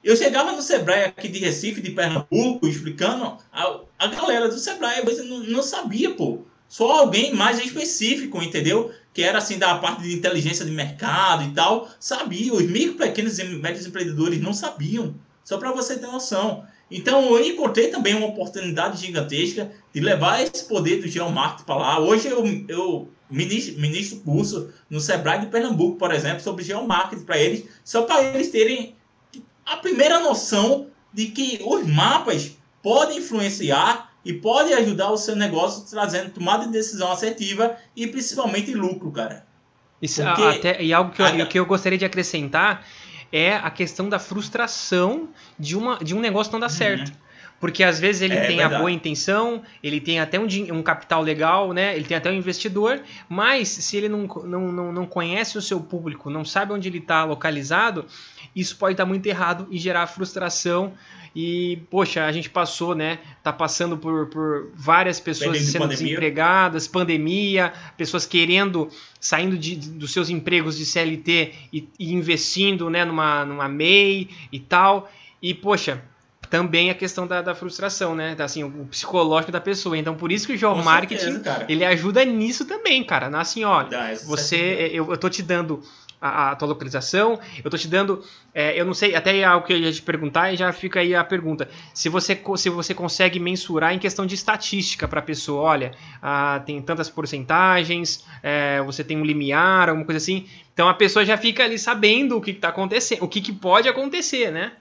Eu chegava no Sebrae aqui de Recife, de Pernambuco, explicando, a, a galera do Sebrae às não, não sabia, pô. Só alguém mais específico, entendeu? Que era assim da parte de inteligência de mercado e tal, sabia. Os micro, pequenos e médios empreendedores não sabiam. Só para você ter noção. Então eu encontrei também uma oportunidade gigantesca de levar esse poder do geomarketing para lá. Hoje eu, eu ministro, ministro curso no Sebrae de Pernambuco, por exemplo, sobre geomarketing para eles, só para eles terem a primeira noção de que os mapas podem influenciar e podem ajudar o seu negócio trazendo tomada de decisão assertiva e principalmente lucro, cara. Isso, Porque, até, e algo que eu, a, que eu gostaria de acrescentar é a questão da frustração de, uma, de um negócio não dar uhum. certo. Porque às vezes ele é, tem verdade. a boa intenção, ele tem até um, um, capital legal, né? Ele tem até um investidor, mas se ele não, não, não, não conhece o seu público, não sabe onde ele está localizado, isso pode estar muito errado e gerar frustração. E, poxa, a gente passou, né? Tá passando por, por várias pessoas sendo desempregadas, pandemia, pessoas querendo, saindo de, dos seus empregos de CLT e, e investindo né, numa, numa MEI e tal. E, poxa, também a questão da, da frustração, né? Assim, o psicológico da pessoa. Então, por isso que o geomarketing, ele ajuda nisso também, cara. Assim, olha, você, eu, eu tô te dando a, a, tua localização, eu tô te dando, é, eu não sei, até é algo que eu ia te perguntar e já fica aí a pergunta. Se você, se você consegue mensurar em questão de estatística para a pessoa, olha, ah, tem tantas porcentagens, é, você tem um limiar, alguma coisa assim. Então a pessoa já fica ali sabendo o que está acontecendo, o que, que pode acontecer, né?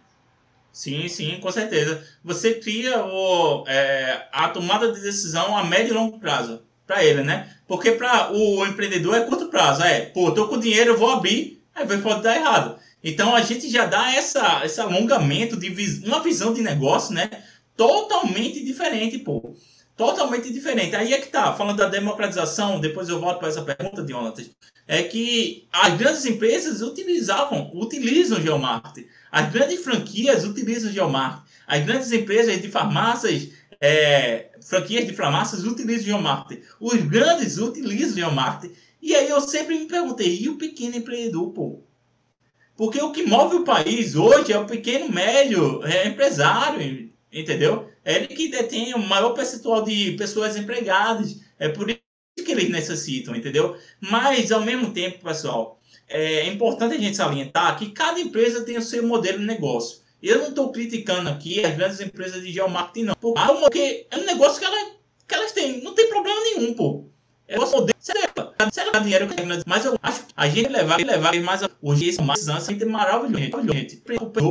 Sim, sim, com certeza. Você cria o, é, a tomada de decisão a médio e longo prazo para ele, né? Porque para o empreendedor é curto prazo. É, pô, tô com dinheiro, vou abrir, aí pode dar errado. Então a gente já dá essa, esse alongamento de vis, uma visão de negócio, né? Totalmente diferente, pô. Totalmente diferente. Aí é que tá, falando da democratização, depois eu volto para essa pergunta, Jonathan, é que as grandes empresas utilizavam, utilizam geomarketing. As grandes franquias utilizam geomarketing. As grandes empresas de farmácias, é, franquias de farmácias utilizam geomarketing. Os grandes utilizam geomarketing. E aí eu sempre me perguntei, e o pequeno empreendedor, pô? Porque o que move o país hoje é o pequeno médio é empresário, entendeu? É ele que detém o maior percentual de pessoas empregadas. É por isso que eles necessitam, entendeu? Mas, ao mesmo tempo, pessoal, é importante a gente salientar que cada empresa tem o seu modelo de negócio. Eu não estou criticando aqui as grandes empresas de geomarketing, não. Porque é um negócio que, ela, que elas têm. Não tem problema nenhum, pô. É o modelo se ela dinheiro, mas eu acho que a gente levar, levar mais hoje esse mais anos, é maravilhoso, gente.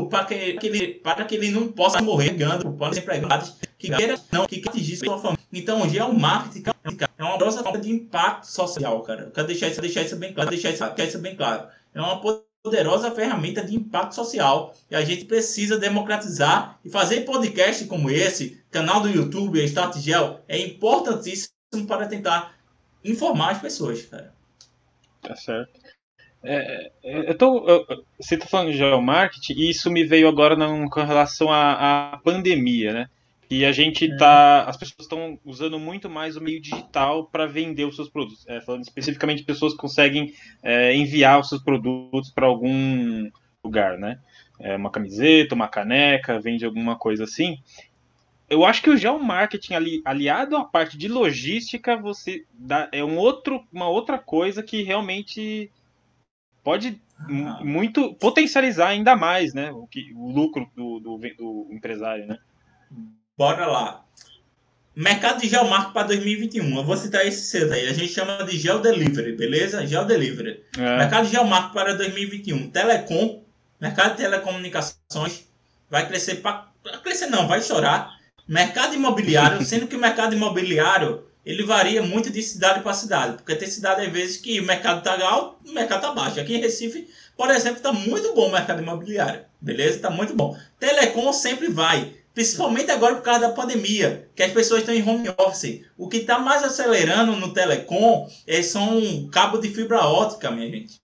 Para que, que ele, para que ele não possa morrer ganhando para os empregados que queira não, que atingir sua família. Então, hoje é o marketing é uma grossa forma de impacto social, cara. Eu quero deixar isso, deixar isso bem claro, deixar isso, deixar isso bem claro. É uma poderosa ferramenta de impacto social e a gente precisa democratizar e fazer podcast como esse, canal do YouTube, Start Gel, é importantíssimo para tentar informar as pessoas, cara. Tá certo. É, é eu tô, eu, você está falando de geomarketing e isso me veio agora não, com relação à pandemia, né? E a gente é. tá. As pessoas estão usando muito mais o meio digital para vender os seus produtos. É, falando especificamente pessoas conseguem é, enviar os seus produtos para algum lugar, né? É, uma camiseta, uma caneca, vende alguma coisa assim eu acho que o geomarketing ali, aliado à parte de logística, você dá, é um outro, uma outra coisa que realmente pode ah. muito potencializar ainda mais, né, o, que, o lucro do, do, do empresário, né? Bora lá. Mercado de geomarketing para 2021. Eu vou citar esse cedo aí. A gente chama de geodelivery, beleza? Geodelivery. É. Mercado de geomarketing para 2021. Telecom. Mercado de telecomunicações vai crescer para crescer não, vai chorar Mercado imobiliário, *laughs* sendo que o mercado imobiliário ele varia muito de cidade para cidade, porque tem cidade às vezes que o mercado está alto, o mercado está baixo. Aqui em Recife, por exemplo, está muito bom o mercado imobiliário, beleza? Está muito bom. Telecom sempre vai, principalmente agora por causa da pandemia, que as pessoas estão em home office. O que está mais acelerando no telecom é, são cabo de fibra ótica, minha gente.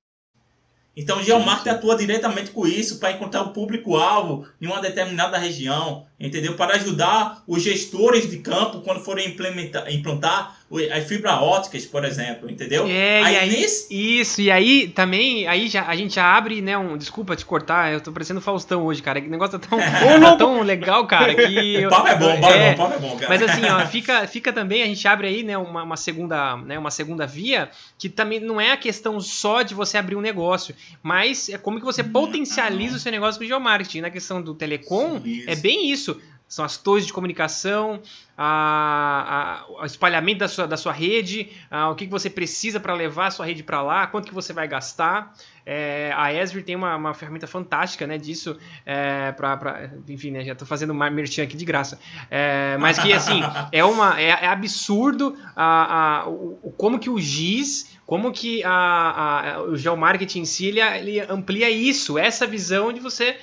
Então, o geomarketing atua diretamente com isso para encontrar o público-alvo em uma determinada região, entendeu? Para ajudar os gestores de campo quando forem implementar, implantar as fibras óticas, por exemplo, entendeu? É, aí, e aí, nesse... isso, e aí também, aí já, a gente já abre, né, um, desculpa te cortar, eu tô parecendo Faustão hoje, cara, que negócio tá tão, *laughs* tá tão legal, cara, que... o papo é bom, o papo é, é bom, o papo é bom, cara. Mas assim, ó, *laughs* fica, fica também, a gente abre aí, né, uma, uma, segunda, né, uma segunda via, que também não é a questão só de você abrir um negócio, mas é como que você potencializa o seu negócio com o geomarketing, na questão do telecom, isso. é bem isso, são as torres de comunicação, a, a, o espalhamento da sua, da sua rede, a, o que, que você precisa para levar a sua rede para lá, quanto que você vai gastar. É, a Esri tem uma, uma, ferramenta fantástica né, disso, é, pra, pra, enfim, né, já estou fazendo uma merchan aqui de graça, é, mas que assim, *laughs* é, uma, é, é absurdo a, a, o, como que o GIS, como que a, a, o geomarketing em si, ele, amplia isso, essa visão de você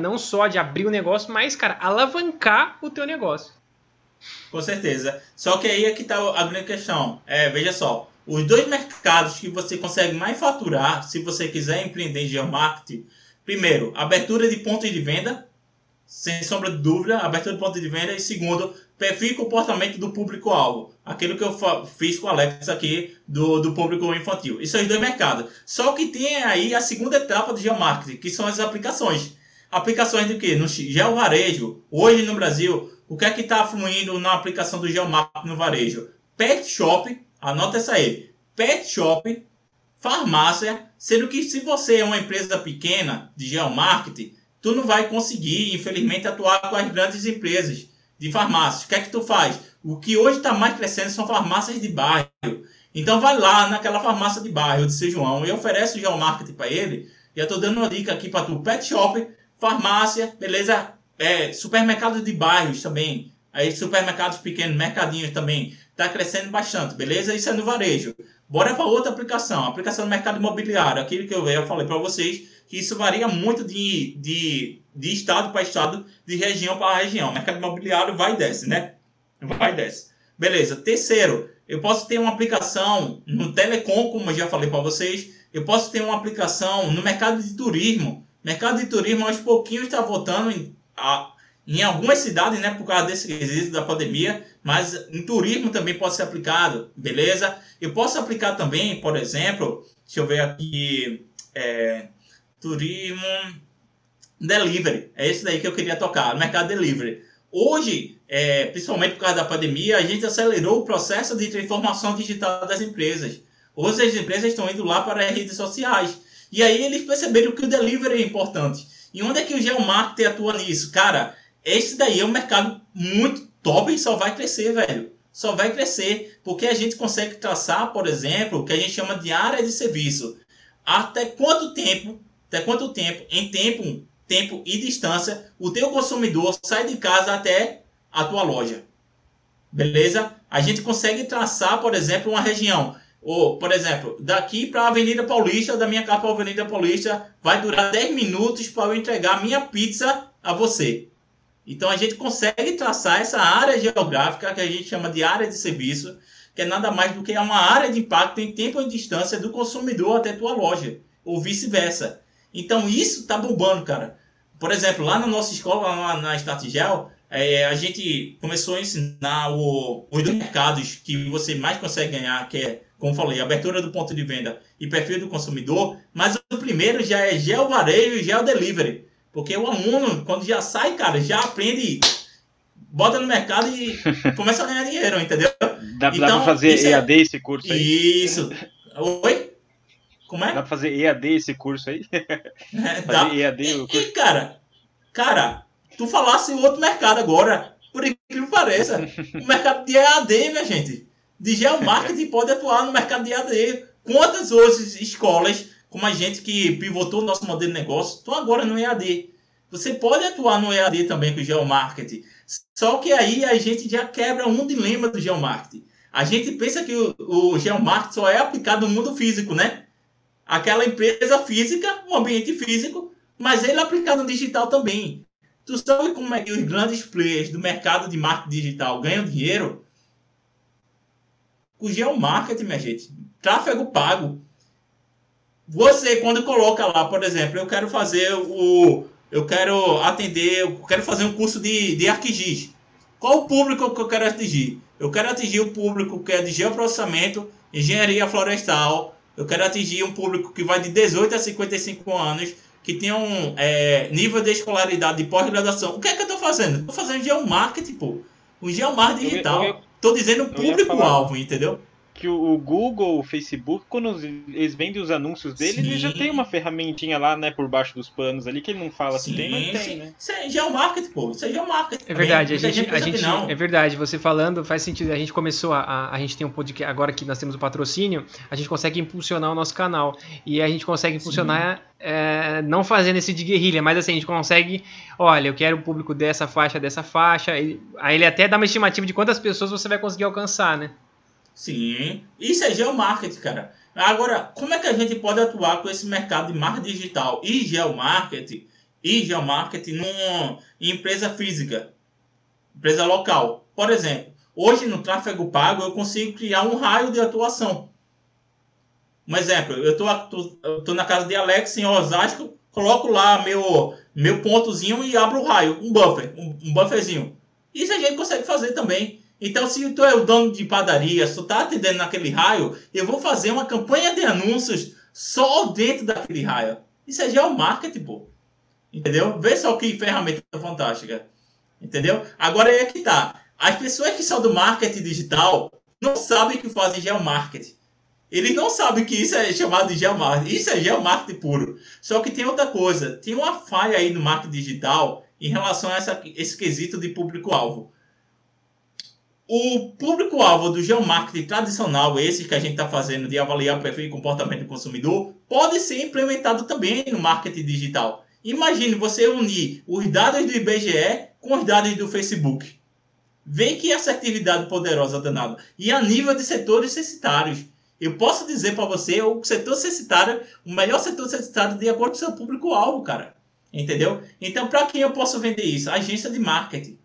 não só de abrir o negócio, mas, cara, alavancar o teu negócio. Com certeza. Só que aí é que está a grande questão. É, veja só, os dois mercados que você consegue mais faturar, se você quiser empreender em geomarketing, primeiro, abertura de pontos de venda, sem sombra de dúvida, abertura de pontos de venda, e segundo, perfil e comportamento do público-alvo. Aquilo que eu fiz com o Alex aqui do, do público infantil. Isso são os dois mercados. Só que tem aí a segunda etapa do geomarketing, que são as aplicações. Aplicações de quê? No geovarejo. Hoje no Brasil, o que é que está fluindo na aplicação do Geomap no varejo? Pet Shop, anota essa aí. Pet Shop, farmácia, sendo que se você é uma empresa pequena de geomarketing, tu não vai conseguir, infelizmente, atuar com as grandes empresas de farmácias. O que é que tu faz? O que hoje está mais crescendo são farmácias de bairro. Então vai lá naquela farmácia de bairro de São João e oferece o geomarketing para ele. E eu estou dando uma dica aqui para tu. Pet Shop, farmácia, beleza? É, supermercados de bairros também. Aí supermercados pequenos, mercadinhos também. Está crescendo bastante, beleza? Isso é no varejo. Bora para outra aplicação. Aplicação do mercado imobiliário. Aquilo que eu, eu falei para vocês, que isso varia muito de, de, de estado para estado, de região para região. mercado imobiliário vai e desce, né? Vai e desce. Beleza. Terceiro, eu posso ter uma aplicação no telecom, como eu já falei para vocês. Eu posso ter uma aplicação no mercado de turismo. Mercado de turismo, aos pouquinhos, está voltando em a, em algumas cidades, né, por causa desse quesito da pandemia, mas em turismo também pode ser aplicado, beleza? Eu posso aplicar também, por exemplo, deixa eu ver aqui, é, turismo delivery, é esse daí que eu queria tocar, mercado delivery. Hoje, é, principalmente por causa da pandemia, a gente acelerou o processo de transformação digital das empresas. Hoje as empresas estão indo lá para as redes sociais. E aí eles perceberam que o delivery é importante. E onde é que o geomarketing atua nisso? Cara, esse daí é um mercado muito top e só vai crescer, velho. Só vai crescer. Porque a gente consegue traçar, por exemplo, o que a gente chama de área de serviço. Até quanto tempo, até quanto tempo, em tempo, tempo e distância, o teu consumidor sai de casa até a tua loja. Beleza? A gente consegue traçar, por exemplo, uma região. Ou, por exemplo, daqui para a Avenida Paulista, da minha casa para a Avenida Paulista, vai durar 10 minutos para eu entregar minha pizza a você. Então a gente consegue traçar essa área geográfica que a gente chama de área de serviço, que é nada mais do que uma área de impacto em tempo e distância do consumidor até tua loja, ou vice-versa. Então isso tá bombando, cara. Por exemplo, lá na nossa escola, lá na Startgel, é, a gente começou a ensinar o, os dois mercados que você mais consegue ganhar, que é como falei, abertura do ponto de venda e perfil do consumidor, mas o primeiro já é gel varejo e gel delivery. Porque o aluno, quando já sai, cara, já aprende, bota no mercado e *laughs* começa a ganhar dinheiro, entendeu? Dá, então, dá pra fazer EAD é... esse curso aí? Isso. Oi? Como é? Dá pra fazer EAD esse curso aí? *laughs* É, dá. EAD e, curso. e, cara, cara, tu falasse outro mercado agora, por incrível que pareça. o mercado de EAD, minha gente de geomarketing *laughs* pode atuar no mercado de AD. Quantas outras escolas, como a gente que pivotou o nosso modelo de negócio, estão agora no EAD? Você pode atuar no EAD também com o geomarketing. Só que aí a gente já quebra um dilema do geomarketing. A gente pensa que o, o geomarketing só é aplicado no mundo físico, né? Aquela empresa física, um ambiente físico, mas ele aplicado no digital também. Tu sabe como é que os grandes players do mercado de marketing digital ganham dinheiro? O geomarketing, minha gente. Tráfego pago. Você, quando coloca lá, por exemplo, eu quero fazer o. Eu quero atender, eu quero fazer um curso de, de ArcGIS. Qual o público que eu quero atingir? Eu quero atingir o público que é de geoprocessamento, engenharia florestal. Eu quero atingir um público que vai de 18 a 55 anos, que tem um é, nível de escolaridade de pós-graduação. O que é que eu estou fazendo? Estou fazendo geomarketing, pô. Um geomarketing digital. Tô dizendo público-alvo, entendeu? Que o Google, o Facebook, quando eles vendem os anúncios dele, ele já tem uma ferramentinha lá, né, por baixo dos panos ali, que ele não fala sim, se tem, mas tem, né? Isso aí já é o marketing, pô. Isso aí já é o marketing. É verdade, a gente, a gente é verdade, você falando faz sentido. A gente começou a, a, a gente tem um podcast, agora que nós temos o patrocínio, a gente consegue impulsionar o nosso canal. E a gente consegue impulsionar é, não fazendo esse de guerrilha, mas assim, a gente consegue, olha, eu quero o público dessa faixa, dessa faixa. aí ele até dá uma estimativa de quantas pessoas você vai conseguir alcançar, né? Sim, isso é geomarketing, cara. Agora, como é que a gente pode atuar com esse mercado de marketing digital e geomarketing e geomarketing numa empresa física, empresa local? Por exemplo, hoje no tráfego pago eu consigo criar um raio de atuação. Um exemplo, eu tô na casa de Alex em Osasco, coloco lá meu, meu pontozinho e abro o raio, um buffer, um, um bufferzinho. Isso a gente consegue fazer também. Então, se tu é o dono de padaria, se tu tá atendendo naquele raio, eu vou fazer uma campanha de anúncios só dentro daquele raio. Isso é geomarketing, pô. Entendeu? Vê só que ferramenta fantástica. Entendeu? Agora é que tá. As pessoas que são do marketing digital não sabem que fazem geomarketing. Eles não sabem que isso é chamado de geomarketing. Isso é geomarketing puro. Só que tem outra coisa. Tem uma falha aí no marketing digital em relação a essa, esse quesito de público-alvo. O público-alvo do geomarketing tradicional, esse que a gente está fazendo de avaliar o perfil e comportamento do consumidor, pode ser implementado também no marketing digital. Imagine você unir os dados do IBGE com os dados do Facebook. Vê que assertividade poderosa danada. E a nível de setores censitários. Eu posso dizer para você, o setor censitário, o melhor setor censitário de acordo com o seu público-alvo, cara. Entendeu? Então, para quem eu posso vender isso? Agência de marketing.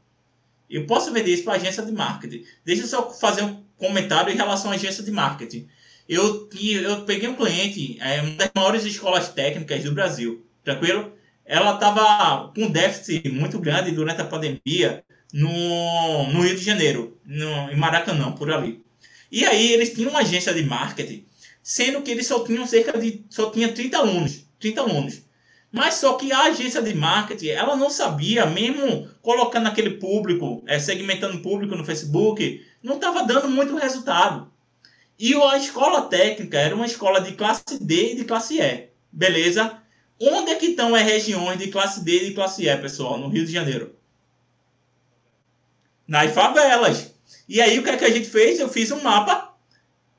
Eu posso vender isso para agência de marketing. Deixa eu só fazer um comentário em relação à agência de marketing. Eu, eu peguei um cliente, é, uma das maiores escolas técnicas do Brasil, tranquilo? ela estava com um déficit muito grande durante a pandemia no, no Rio de Janeiro, no, em Maracanã, por ali. E aí eles tinham uma agência de marketing, sendo que eles só tinham cerca de só tinha 30 alunos, 30 alunos. Mas só que a agência de marketing, ela não sabia, mesmo colocando aquele público, é, segmentando público no Facebook, não estava dando muito resultado. E a escola técnica era uma escola de classe D e de classe E. Beleza? Onde é que estão as regiões de classe D e de classe E, pessoal, no Rio de Janeiro? Nas favelas. E aí o que é que a gente fez? Eu fiz um mapa,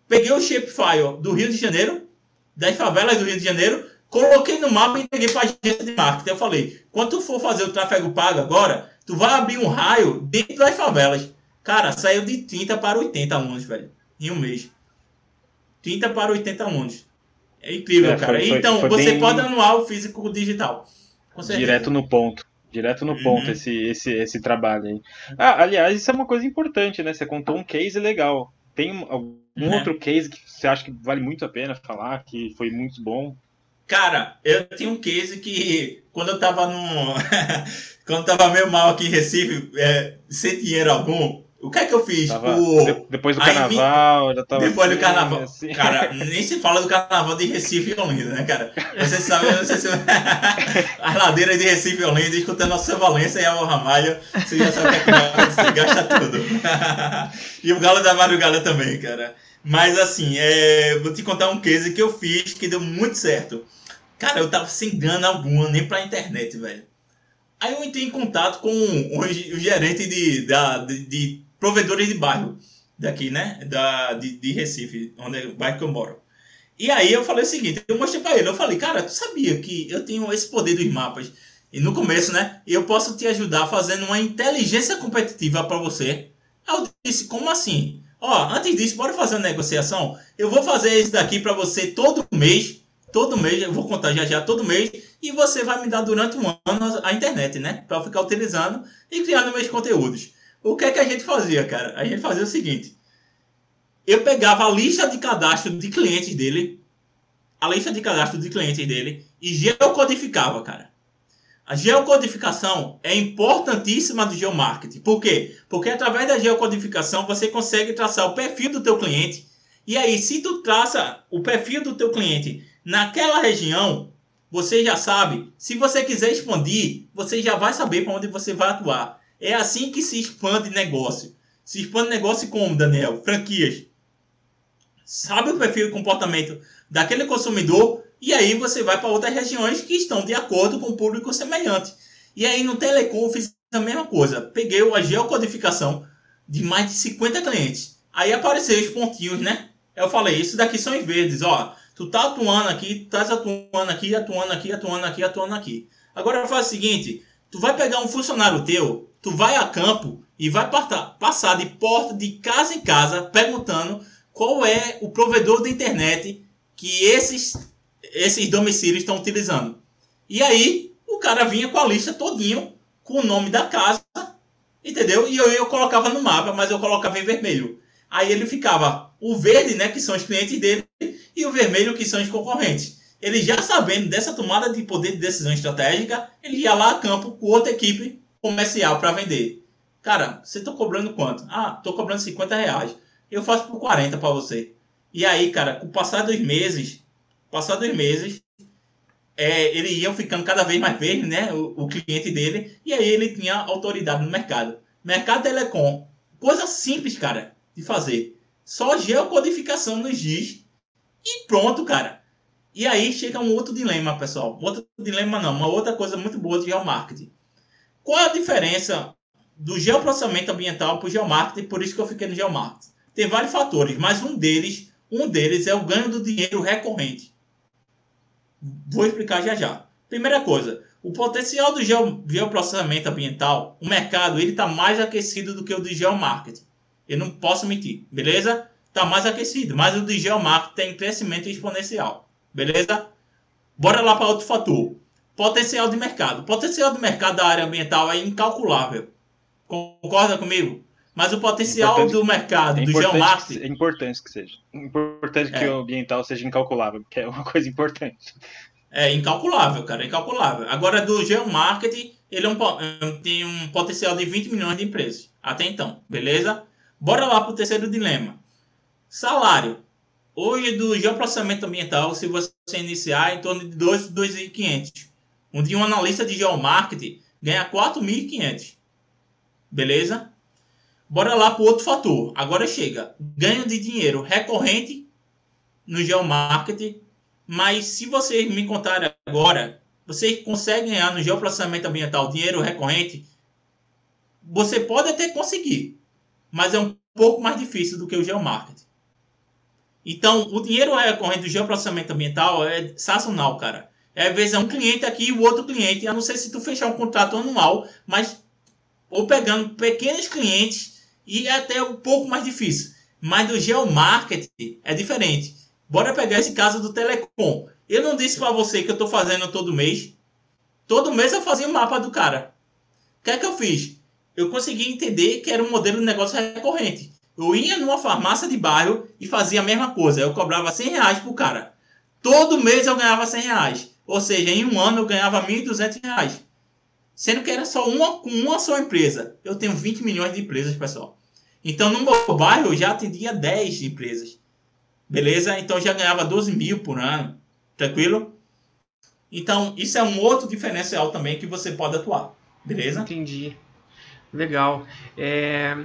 peguei o shapefile do Rio de Janeiro, das favelas do Rio de Janeiro, coloquei no mapa e entreguei para a agência de marketing. Eu falei, quando tu for fazer o tráfego pago agora, tu vai abrir um raio dentro das favelas. Cara, saiu de 30 para 80 alunos, velho, em um mês. 30 para 80 alunos. É incrível, é, cara. Foi, então, foi você bem... pode anular o físico digital. Direto no ponto. Direto no ponto uhum. esse, esse, esse trabalho aí. Ah, aliás, isso é uma coisa importante, né? Você contou um case legal. Tem algum uhum. outro case que você acha que vale muito a pena falar, que foi muito bom? Cara, eu tenho um case que quando eu tava no. *laughs* quando eu tava meio mal aqui em Recife, é, sem dinheiro algum, o que é que eu fiz? Tava, o... Depois do carnaval, já tava. Depois assim, do carnaval. Assim. Cara, *laughs* nem se fala do carnaval de Recife e Olinda, né, cara? Você sabe, não sei se. As *laughs* ladeiras de Recife e Olinda, escutando a sua Valência e a Ramalho, você já sabe que é que você gasta tudo. e o Galo da Madrugada também, cara. Mas assim, é... vou te contar um case que eu fiz que deu muito certo. Cara, eu tava sem grana alguma, nem pra internet, velho. Aí eu entrei em contato com o, o gerente de, da, de, de provedores de bairro daqui, né? Da, de, de Recife, onde é o bairro que eu moro. E aí eu falei o seguinte, eu mostrei pra ele, eu falei, cara, tu sabia que eu tenho esse poder dos mapas? E no começo, né? Eu posso te ajudar fazendo uma inteligência competitiva para você. Aí eu disse, como assim? Ó, antes disso, bora fazer uma negociação? Eu vou fazer isso daqui para você todo mês. Todo mês, eu vou contar já já todo mês. E você vai me dar durante um ano a internet, né? Para ficar utilizando e criando meus conteúdos. O que é que a gente fazia, cara? A gente fazia o seguinte. Eu pegava a lista de cadastro de clientes dele, a lista de cadastro de clientes dele, e geocodificava, cara. A geocodificação é importantíssima do geomarketing. Por quê? Porque através da geocodificação você consegue traçar o perfil do teu cliente. E aí, se tu traça o perfil do teu cliente naquela região, você já sabe. Se você quiser expandir, você já vai saber para onde você vai atuar. É assim que se expande negócio. Se expande negócio como, Daniel? Franquias. Sabe o perfil de comportamento daquele consumidor e aí você vai para outras regiões que estão de acordo com o público semelhante. E aí no Telecom eu fiz a mesma coisa. Peguei a geocodificação de mais de 50 clientes. Aí apareceu os pontinhos, né? Eu falei, isso daqui são os verdes, ó. Tu tá atuando aqui, tá atuando aqui, atuando aqui, atuando aqui, atuando aqui. Agora faz o seguinte, tu vai pegar um funcionário teu tu vai a campo e vai passar de porta de casa em casa perguntando qual é o provedor da internet que esses, esses domicílios estão utilizando. E aí o cara vinha com a lista todinho, com o nome da casa, entendeu? E eu, eu colocava no mapa, mas eu colocava em vermelho. Aí ele ficava o verde, né, que são os clientes dele, e o vermelho, que são os concorrentes. Ele já sabendo dessa tomada de poder de decisão estratégica, ele ia lá a campo com outra equipe comercial para vender. Cara, você tá cobrando quanto? Ah, tô cobrando 50 reais. Eu faço por 40 para você. E aí, cara, com o passar dos meses, passar dos meses, é, ele ia ficando cada vez mais verde, né? O, o, cliente dele. E aí ele tinha autoridade no mercado. Mercado Telecom. Coisa simples, cara, de fazer. Só geocodificação no GIS. E pronto, cara. E aí chega um outro dilema, pessoal. Outro dilema não, uma outra coisa muito boa de geomarketing. Qual a diferença do geoprocessamento ambiental para o geomarketing? Por isso que eu fiquei no geomarketing. Tem vários fatores, mas um deles, um deles é o ganho do dinheiro recorrente. Vou explicar já já. Primeira coisa, o potencial do geoprocessamento ambiental, o mercado, ele está mais aquecido do que o do geomarketing. Eu não posso mentir, beleza? Está mais aquecido, mas o do geomarketing tem crescimento exponencial, beleza? Bora lá para outro fator. Potencial de mercado. O potencial de mercado da área ambiental é incalculável. Concorda comigo? Mas o potencial importante, do mercado, é do geomarketing. É importante que seja. Importante é. que o ambiental seja incalculável, porque é uma coisa importante. É incalculável, cara, é incalculável. Agora, do geomarketing, ele é um, tem um potencial de 20 milhões de empresas. Até então, beleza? Bora lá para o terceiro dilema. Salário. Hoje, do geoprocessamento ambiental, se você iniciar, é em torno de 2.500. Um dia, um analista de geomarketing ganha 4.500. Beleza? Bora lá para o outro fator. Agora chega. Ganho de dinheiro recorrente no geomarketing. Mas se vocês me contarem agora, vocês conseguem ganhar no geoprocessamento ambiental dinheiro recorrente? Você pode até conseguir, mas é um pouco mais difícil do que o geomarketing. Então, o dinheiro recorrente do geoprocessamento ambiental é sazonal, cara. É, às vezes é um cliente aqui e o outro cliente. A não ser se tu fechar um contrato anual, mas ou pegando pequenos clientes e é até um pouco mais difícil. Mas do geomarketing é diferente. Bora pegar esse caso do telecom. Eu não disse para você que eu estou fazendo todo mês. Todo mês eu fazia o um mapa do cara. O que é que eu fiz? Eu consegui entender que era um modelo de negócio recorrente. Eu ia numa farmácia de bairro e fazia a mesma coisa. Eu cobrava 100 reais pro cara. Todo mês eu ganhava 100 reais. Ou seja, em um ano eu ganhava 1.200 reais. Sendo que era só uma, uma só empresa. Eu tenho 20 milhões de empresas, pessoal. Então, no meu bairro, eu já atendia 10 empresas. Beleza? Então, já ganhava 12 mil por ano. Tranquilo? Então, isso é um outro diferencial também que você pode atuar. Beleza? Entendi. Legal. É...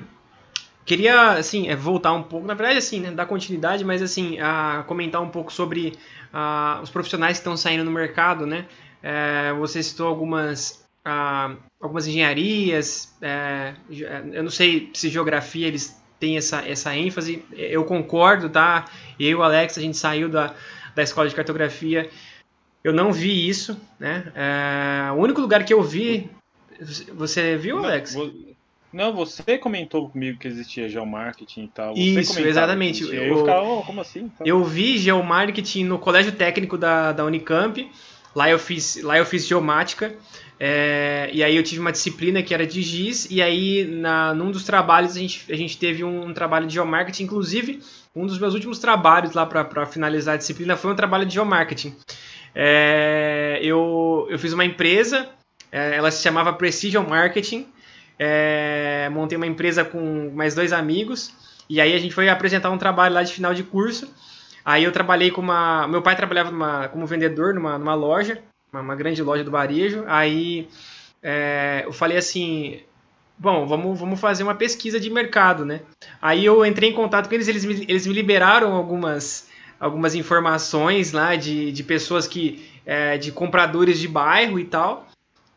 Queria, assim, é, voltar um pouco, na verdade, assim, né, dar continuidade, mas, assim, a comentar um pouco sobre a, os profissionais que estão saindo no mercado, né? É, você citou algumas ah, algumas engenharias, é, eu não sei se geografia eles têm essa, essa ênfase, eu concordo, tá? Eu e o Alex, a gente saiu da, da escola de cartografia, eu não vi isso, né? É, o único lugar que eu vi, você viu, Alex? Não, você comentou comigo que existia geomarketing e tal. Você Isso, exatamente. Eu, eu ficava, oh, como assim? Eu vi geomarketing no colégio técnico da, da Unicamp. Lá eu fiz, lá eu fiz geomática. É, e aí eu tive uma disciplina que era de GIS, e aí na, num dos trabalhos a gente, a gente teve um, um trabalho de geomarketing, inclusive um dos meus últimos trabalhos lá para finalizar a disciplina foi um trabalho de geomarketing. É, eu, eu fiz uma empresa, é, ela se chamava Precision Marketing, é, montei uma empresa com mais dois amigos, e aí a gente foi apresentar um trabalho lá de final de curso, aí eu trabalhei com uma... meu pai trabalhava numa, como vendedor numa, numa loja, uma, uma grande loja do varejo. Aí é, eu falei assim, bom, vamos, vamos fazer uma pesquisa de mercado, né? Aí eu entrei em contato com eles, eles me, eles me liberaram algumas, algumas informações lá de, de pessoas que, é, de compradores de bairro e tal.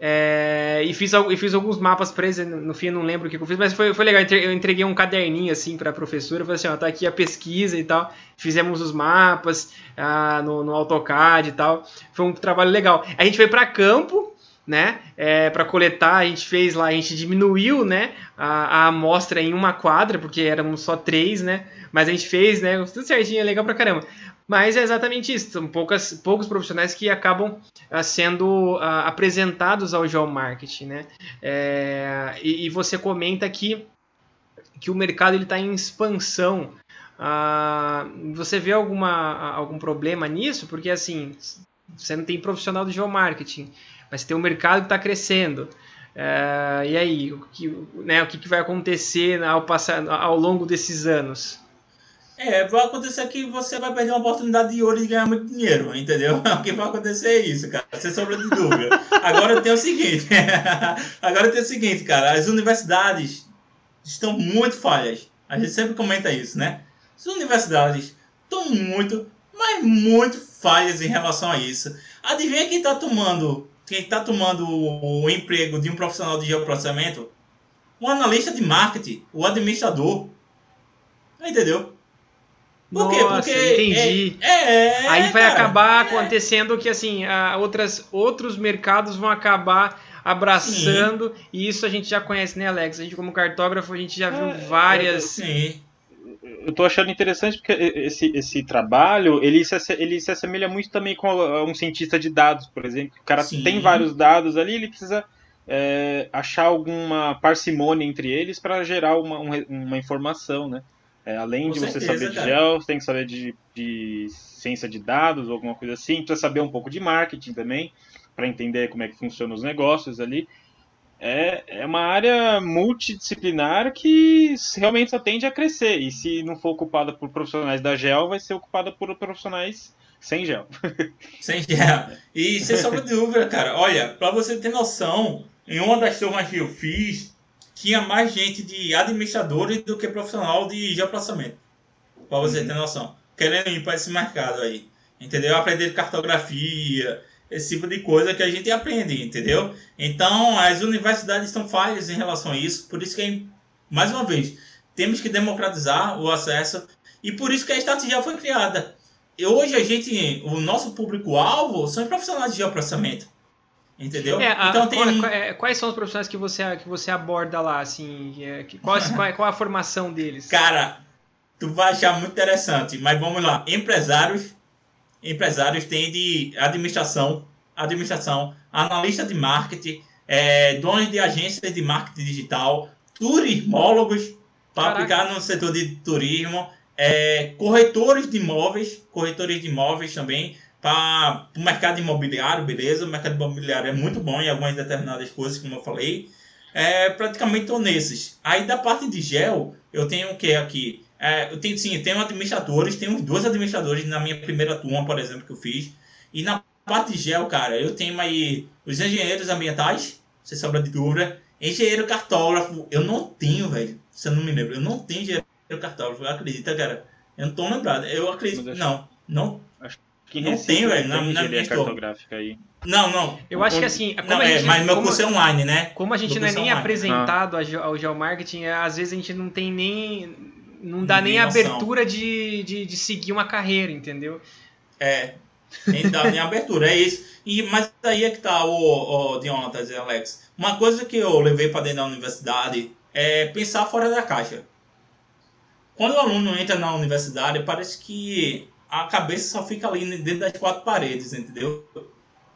É, e, fiz, e fiz alguns mapas para eles, no fim eu não lembro o que eu fiz, mas foi, foi legal. Eu entreguei um caderninho assim para a professora, falei assim: ó, tá aqui a pesquisa e tal. Fizemos os mapas ah, no, no AutoCAD e tal. Foi um trabalho legal. A gente foi para campo, né, é, para coletar. A gente fez lá, a gente diminuiu, né, a, a amostra em uma quadra, porque éramos só três, né, mas a gente fez, né, tudo certinho, é legal pra caramba. Mas é exatamente isso. São poucas, poucos profissionais que acabam uh, sendo uh, apresentados ao geomarketing. Né? É, e, e, você comenta que, que o mercado está em expansão. Uh, você vê alguma, algum problema nisso? Porque assim, você não tem profissional do geomarketing, mas tem um mercado que está crescendo. Uh, e aí, o que, né, o que vai acontecer ao, passar, ao longo desses anos? É, vai acontecer que você vai perder uma oportunidade de ouro de ganhar muito dinheiro, entendeu? *laughs* O que vai acontecer é isso, cara. Você sobra de dúvida. Agora tem o seguinte. *laughs* Agora tem o seguinte, cara. As universidades estão muito falhas. A gente sempre comenta isso, né? As universidades estão muito, mas muito falhas em relação a isso. Adivinha quem está tomando, quem está tomando o emprego de um profissional de geoprocessamento? Um analista de marketing, o administrador. Entendeu? Por quê? Nossa, Porque entendi. É, é, Aí vai cara, acabar é. acontecendo que assim, outras, outros mercados vão acabar abraçando sim. e isso a gente já conhece, né, Alex? A gente como cartógrafo a gente já viu é, várias. sim. Eu tô achando interessante porque esse, esse trabalho ele se, ele se assemelha muito também com um cientista de dados, por exemplo. O cara sim. tem vários dados ali, ele precisa é, achar alguma parcimônia entre eles para gerar uma, uma informação, né? É, além Com de certeza, você saber de gel, você tem que saber de, de ciência de dados ou alguma coisa assim. Precisa saber um pouco de marketing também, para entender como é que funcionam os negócios ali. É, é uma área multidisciplinar que realmente só tende a crescer. E se não for ocupada por profissionais da gel, vai ser ocupada por profissionais sem gel. *laughs* Sem gel. E sem sombra de dúvida, cara. Olha, para você ter noção, em uma das turmas que eu fiz, tinha mais gente de administradores do que profissional de geoprocessamento. Para você uhum. ter noção. Querendo ir para esse mercado aí. Entendeu? Aprender cartografia, esse tipo de coisa que a gente aprende, entendeu? Então, as universidades estão falhas em relação a isso. Por isso que, mais uma vez, temos que democratizar o acesso. E por isso que a estratégia foi criada. E hoje a gente, o nosso público-alvo são profissionais de geoprocessamento. Entendeu? É, a, então, tem... qual, é, quais são os profissionais que você, que você aborda lá, assim? É, qual, qual, qual a formação deles? *laughs* Cara, tu vai achar muito interessante, mas vamos lá. Empresários, empresários têm de administração, administração, analista de marketing, é, donos de agências de marketing digital, turismólogos para aplicar no setor de turismo, é, corretores de imóveis, corretores de imóveis também, para o mercado imobiliário, beleza? O mercado imobiliário é muito bom em algumas determinadas coisas, como eu falei. É, praticamente estou nesses. Aí da parte de gel, eu tenho o que aqui? É, eu tenho sim, eu tenho administradores, tenho dois administradores na minha primeira turma, por exemplo, que eu fiz. E na parte de gel, cara, eu tenho aí os engenheiros ambientais, sem sobra de dúvida. Engenheiro cartógrafo, eu não tenho, velho. Se eu não me lembro, eu não tenho engenheiro cartógrafo, acredita, cara? Eu não tô lembrado. Eu acredito. Não, não. Acho que não tem, velho. Na, na minha cartográfica aí. Não, não. Eu acho que assim. Não, é, gente, mas meu curso é online, né? Como a gente não é nem online. apresentado ah. ao geomarketing, é, às vezes a gente não tem nem. Não dá nem, nem abertura de, de, de seguir uma carreira, entendeu? É. Nem dá nem abertura, é isso. E, mas aí é que tá o, o Dionatas e Alex. Uma coisa que eu levei para dentro da universidade é pensar fora da caixa. Quando o aluno entra na universidade, parece que a cabeça só fica ali dentro das quatro paredes, entendeu?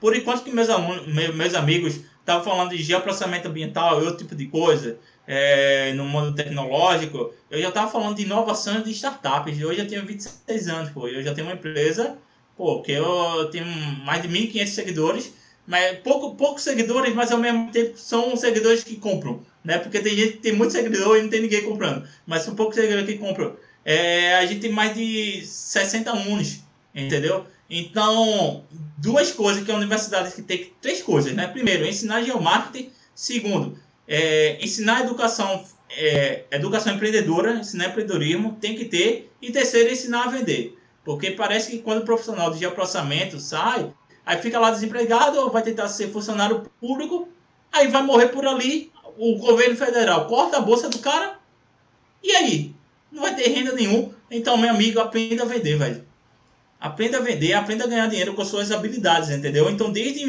Por enquanto que meus alunos, meus amigos estavam falando de geoprocessamento ambiental e outro tipo de coisa, é, no mundo tecnológico, eu já estava falando de inovações de startups. Eu já tenho 26 anos, pô. Eu já tenho uma empresa, pô, que eu tenho mais de 1.500 seguidores, mas pouco, poucos seguidores, mas ao mesmo tempo são seguidores que compram, né? Porque tem gente que tem muitos seguidores e não tem ninguém comprando, mas são poucos seguidores que compram é, a gente tem mais de 60 alunos, entendeu? Então, duas coisas que a universidade que tem três coisas, né? Primeiro, ensinar geomarketing. Segundo, é, ensinar educação, é, educação empreendedora, ensinar empreendedorismo, tem que ter. E terceiro, ensinar a vender. Porque parece que quando o profissional de geoprocessamento sai, aí fica lá desempregado ou vai tentar ser funcionário público, aí vai morrer por ali, o governo federal corta a bolsa do cara, e aí? não vai ter renda nenhum. Então, meu amigo, aprenda a vender, velho. Aprenda a vender, aprenda a ganhar dinheiro com suas habilidades, entendeu? Então, desde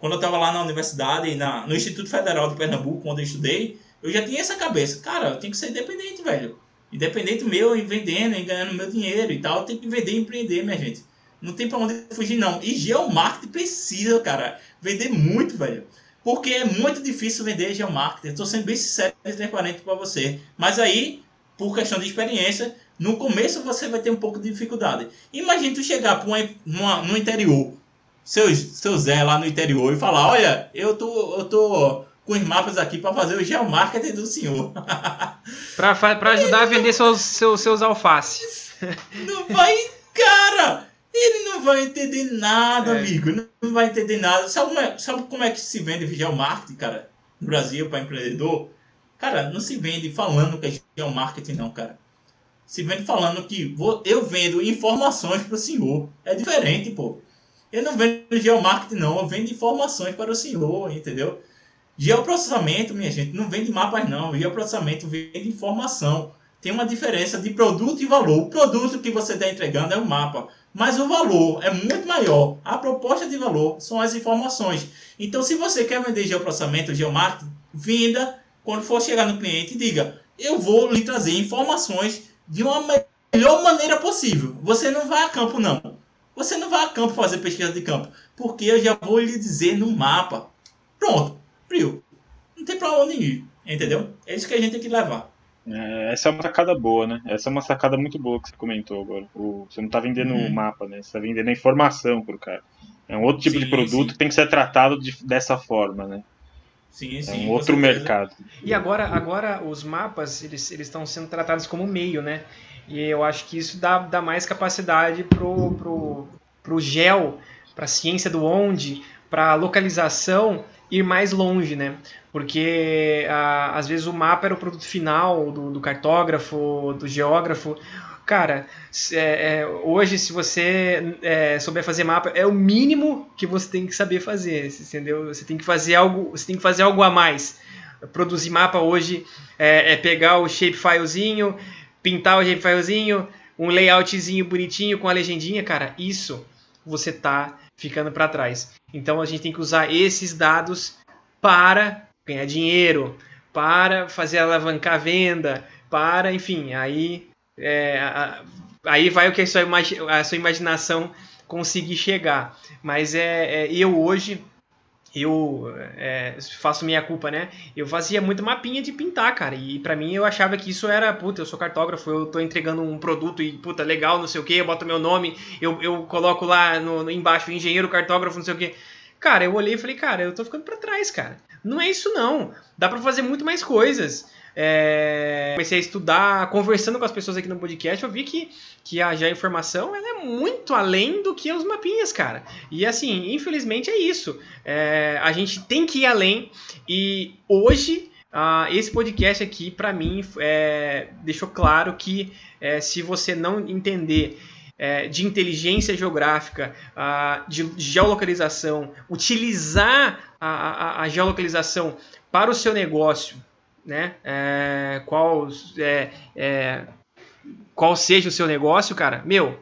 quando eu estava lá na universidade, na, no Instituto Federal de Pernambuco, quando eu estudei, eu já tinha essa cabeça. Cara, eu tenho que ser independente, velho. Independente meu, em vendendo, em ganhando meu dinheiro e tal. Eu tenho que vender e empreender, minha gente. Não tem pra onde fugir, não. E geomarketing precisa, cara, vender muito, velho. Porque é muito difícil vender geomarketing. Estou sendo bem sincero e transparente para você. Mas aí, por questão de experiência, no começo você vai ter um pouco de dificuldade. Imagina tu chegar para uma, no interior, seu, seu Zé lá no interior, e falar: Olha, eu tô, eu tô com os mapas aqui para fazer o geomarketing do senhor. *laughs* para ajudar a vender seus, seus, seus alfaces. *laughs* Não vai, cara! Ele não vai entender nada, é. amigo. Não vai entender nada. Sabe como, é, sabe como é que se vende geomarketing, cara? No Brasil, para empreendedor? Cara, não se vende falando que é um marketing, não, cara. Se vende falando que vou, eu vendo informações para o senhor. É diferente, pô. Eu não vendo geomarketing, não. Eu vendo informações para o senhor, entendeu? Geoprocessamento, minha gente, não vende mapas, não. Geoprocessamento vende informação. Tem uma diferença de produto e valor. O produto que você está entregando é o mapa. Mas o valor é muito maior. A proposta de valor são as informações. Então, se você quer vender geoprocessamento, geomarketing, venda quando for chegar no cliente, diga: eu vou lhe trazer informações de uma melhor maneira possível. Você não vai a campo, não. Você não vai a campo fazer pesquisa de campo, porque eu já vou lhe dizer no mapa. Pronto, frio. Não tem para onde ir, entendeu? É isso que a gente tem que levar. É, essa é uma sacada boa, né? Essa é uma sacada muito boa que você comentou agora. O, você não está vendendo o uhum. mapa, né? Você está vendendo a informação pro cara. É um outro tipo sim, de produto sim. que tem que ser tratado de, dessa forma, né? Sim, é sim, um outro mercado. E agora, agora os mapas eles estão sendo tratados como meio, né? E eu acho que isso dá, dá mais capacidade pro, pro, pro gel, para a ciência do onde, para localização ir mais longe, né? Porque a, às vezes o mapa era o produto final do, do cartógrafo, do geógrafo. Cara, é, é, hoje se você é, souber fazer mapa, é o mínimo que você tem que saber fazer, entendeu? Você tem que fazer algo, você tem que fazer algo a mais. Produzir mapa hoje é, é pegar o shapefilezinho, pintar o shapefilezinho, um layoutzinho bonitinho com a legendinha, cara, isso você tá ficando para trás. Então a gente tem que usar esses dados para ganhar dinheiro, para fazer alavancar a venda, para, enfim, aí, é, aí vai o que a sua, a sua imaginação conseguir chegar. Mas é, é eu hoje eu é, faço minha culpa, né? Eu fazia muito mapinha de pintar, cara. E para mim eu achava que isso era, puta, eu sou cartógrafo, eu tô entregando um produto e, puta, legal, não sei o que, eu boto meu nome, eu, eu coloco lá no, no embaixo, engenheiro, cartógrafo, não sei o que. Cara, eu olhei e falei, cara, eu tô ficando para trás, cara. Não é isso não. Dá para fazer muito mais coisas. É, comecei a estudar, conversando com as pessoas aqui no podcast, eu vi que, que a já informação ela é muito além do que os mapinhas, cara. E assim, infelizmente é isso. É, a gente tem que ir além e hoje uh, esse podcast aqui, para mim, é, deixou claro que é, se você não entender é, de inteligência geográfica, de geolocalização, utilizar a, a, a geolocalização para o seu negócio né? É, qual, é, é, qual seja o seu negócio, cara, meu,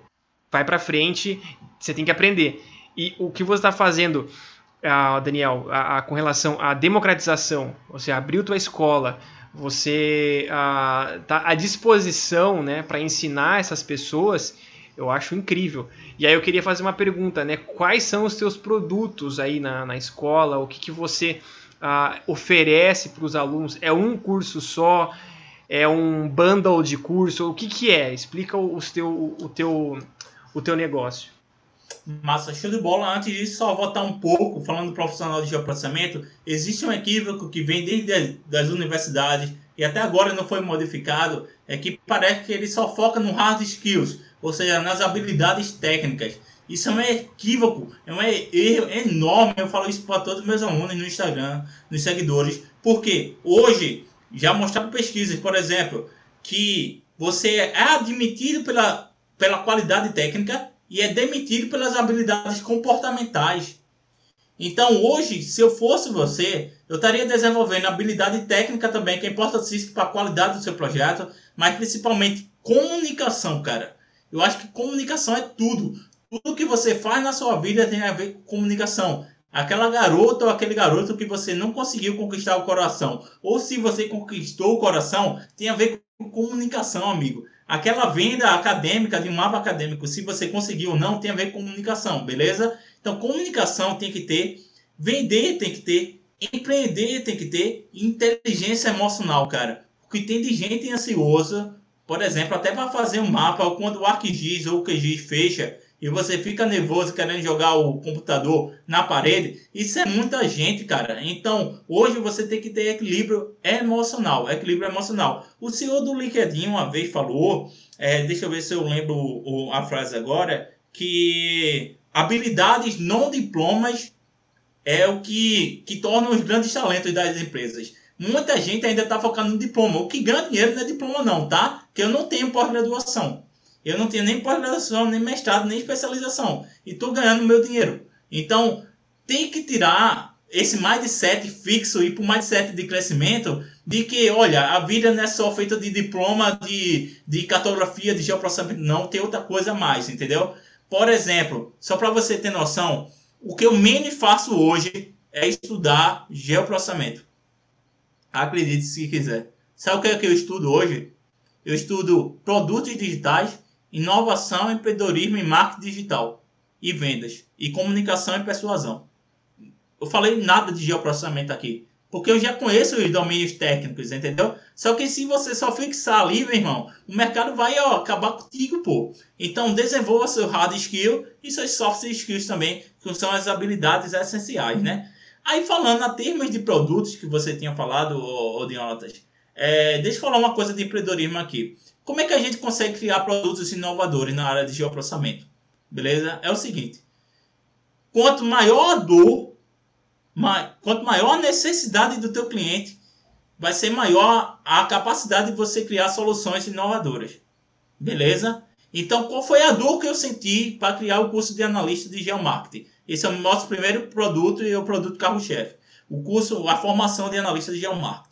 vai para frente, você tem que aprender. E o que você está fazendo, uh, Daniel, a, a, com relação à democratização, você abriu tua escola, você está uh, à disposição né, para ensinar essas pessoas, eu acho incrível. E aí eu queria fazer uma pergunta, né? Quais são os teus produtos aí na, na escola? O que, que você oferece para os alunos? É um curso só? É um bundle de curso? O que, que é? Explica o, teu, o, teu, o teu negócio. Massa, show de bola. Antes disso, só voltar um pouco, falando do profissional de geoprocessamento, existe um equívoco que vem desde as universidades e até agora não foi modificado, é que parece que ele só foca no hard skills, ou seja, nas habilidades técnicas. Isso é um equívoco, é um erro enorme. Eu falo isso para todos os meus alunos no Instagram, nos seguidores, porque hoje já mostraram pesquisas, por exemplo, que você é admitido pela, pela qualidade técnica e é demitido pelas habilidades comportamentais. Então hoje, se eu fosse você, eu estaria desenvolvendo habilidade técnica também, que é importantíssimo para a qualidade do seu projeto, mas principalmente comunicação, cara. Eu acho que comunicação é tudo. Tudo que você faz na sua vida tem a ver com comunicação. Aquela garota ou aquele garoto que você não conseguiu conquistar o coração, ou se você conquistou o coração, tem a ver com comunicação, amigo. Aquela venda acadêmica de um mapa acadêmico, se você conseguiu ou não, tem a ver com comunicação, beleza? Então, comunicação tem que ter, vender tem que ter, empreender tem que ter, inteligência emocional, cara. O que tem de gente ansiosa, por exemplo, até para fazer um mapa, quando o ArcGIS ou o QGIS fecha, e você fica nervoso querendo jogar o computador na parede, isso é muita gente, cara. Então, hoje você tem que ter equilíbrio emocional, equilíbrio emocional. O senhor do LinkedIn uma vez falou, é, deixa eu ver se eu lembro a frase agora, que habilidades não diplomas é o que, que torna os grandes talentos das empresas. Muita gente ainda está focando no diploma. O que ganha dinheiro não é diploma não, tá? Que eu não tenho pós-graduação. Eu não tenho nem pós-graduação, nem mestrado, nem especialização. E estou ganhando meu dinheiro. Então, tem que tirar esse mindset fixo e para o mindset de crescimento de que, olha, a vida não é só feita de diploma, de, de cartografia, de geoprocessamento. Não, tem outra coisa a mais, entendeu? Por exemplo, só para você ter noção, o que eu menos faço hoje é estudar geoprocessamento. Acredite se quiser. Sabe o que, é que eu estudo hoje? Eu estudo produtos digitais inovação, empreendedorismo e marketing digital, e vendas, e comunicação e persuasão. Eu falei nada de geoprocessamento aqui. Porque eu já conheço os domínios técnicos, entendeu? Só que se você só fixar ali, meu irmão, o mercado vai ó, acabar contigo, pô. Então desenvolva seu hard skill e seus soft skills também, que são as habilidades essenciais, né? Aí falando a termos de produtos que você tinha falado, Odiotas, é, deixa eu falar uma coisa de empreendedorismo aqui. Como é que a gente consegue criar produtos inovadores na área de geoprocessamento? Beleza? É o seguinte. Quanto maior a dor quanto maior a necessidade do teu cliente, vai ser maior a capacidade de você criar soluções inovadoras. Beleza? Então, qual foi a dor que eu senti para criar o curso de analista de geomarketing? Esse é o nosso primeiro produto e é o produto carro-chefe. O curso, a formação de analista de geomarketing.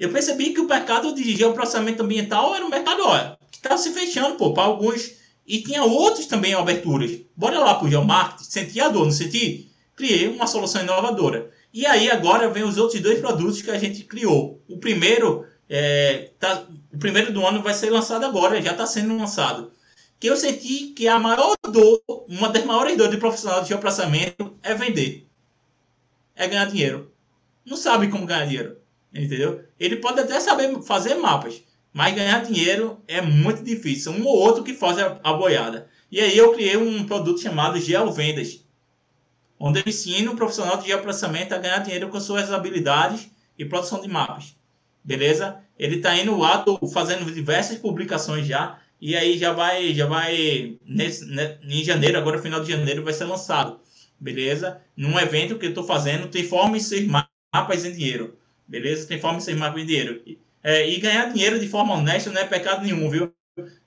Eu percebi que o mercado de geoprocessamento ambiental era um mercado olha, que estava se fechando para alguns e tinha outros também aberturas. Bora lá para o geomarketing. Senti a dor, não senti? criei uma solução inovadora. E aí agora vem os outros dois produtos que a gente criou. O primeiro, é, tá, o primeiro do ano vai ser lançado agora, já está sendo lançado. Que eu senti que a maior dor, uma das maiores dores de profissional de geoprocessamento é vender. É ganhar dinheiro. Não sabe como ganhar dinheiro. Entendeu? Ele pode até saber fazer mapas, mas ganhar dinheiro é muito difícil. Um ou outro que faz a, boiada. E aí eu criei um produto chamado Geovendas onde eu ensino o profissional de geoprocessamento a ganhar dinheiro com suas habilidades e produção de mapas. Beleza? Ele está indo lá, fazendo diversas publicações já, e aí já vai, já vai nesse, né, em janeiro, agora final de janeiro vai ser lançado. Beleza? Num evento que eu estou fazendo, transforme seus mapas em dinheiro. Beleza? Transforme seus mapas em dinheiro. É, e ganhar dinheiro de forma honesta não é pecado nenhum, viu?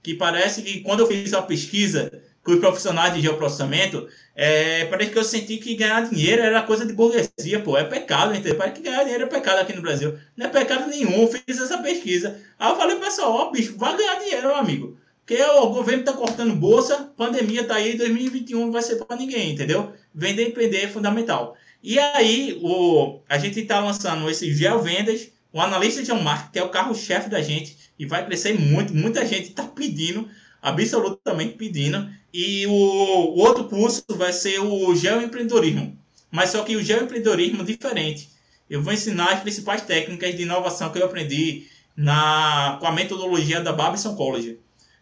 Que parece que quando eu fiz a pesquisa com os profissionais de geoprocessamento, é, parece que eu senti que ganhar dinheiro era coisa de burguesia, pô. É pecado, entendeu? Parece que ganhar dinheiro é pecado aqui no Brasil. Não é pecado nenhum, fiz essa pesquisa. Aí eu falei, pessoal, ó, bicho, vai ganhar dinheiro, meu amigo. Porque o governo tá cortando bolsa, pandemia tá aí, 2021 não vai ser para ninguém, entendeu? Vender e empreender é fundamental. E aí, o, a gente tá lançando esse Gel Vendas, o analista de marketing, é o carro-chefe da gente, e vai crescer muito. Muita gente tá pedindo absolutamente pedindo. E o, o outro curso vai ser o geoempreendedorismo. Mas só que o geoempreendedorismo é diferente. Eu vou ensinar as principais técnicas de inovação que eu aprendi na, com a metodologia da Babson College.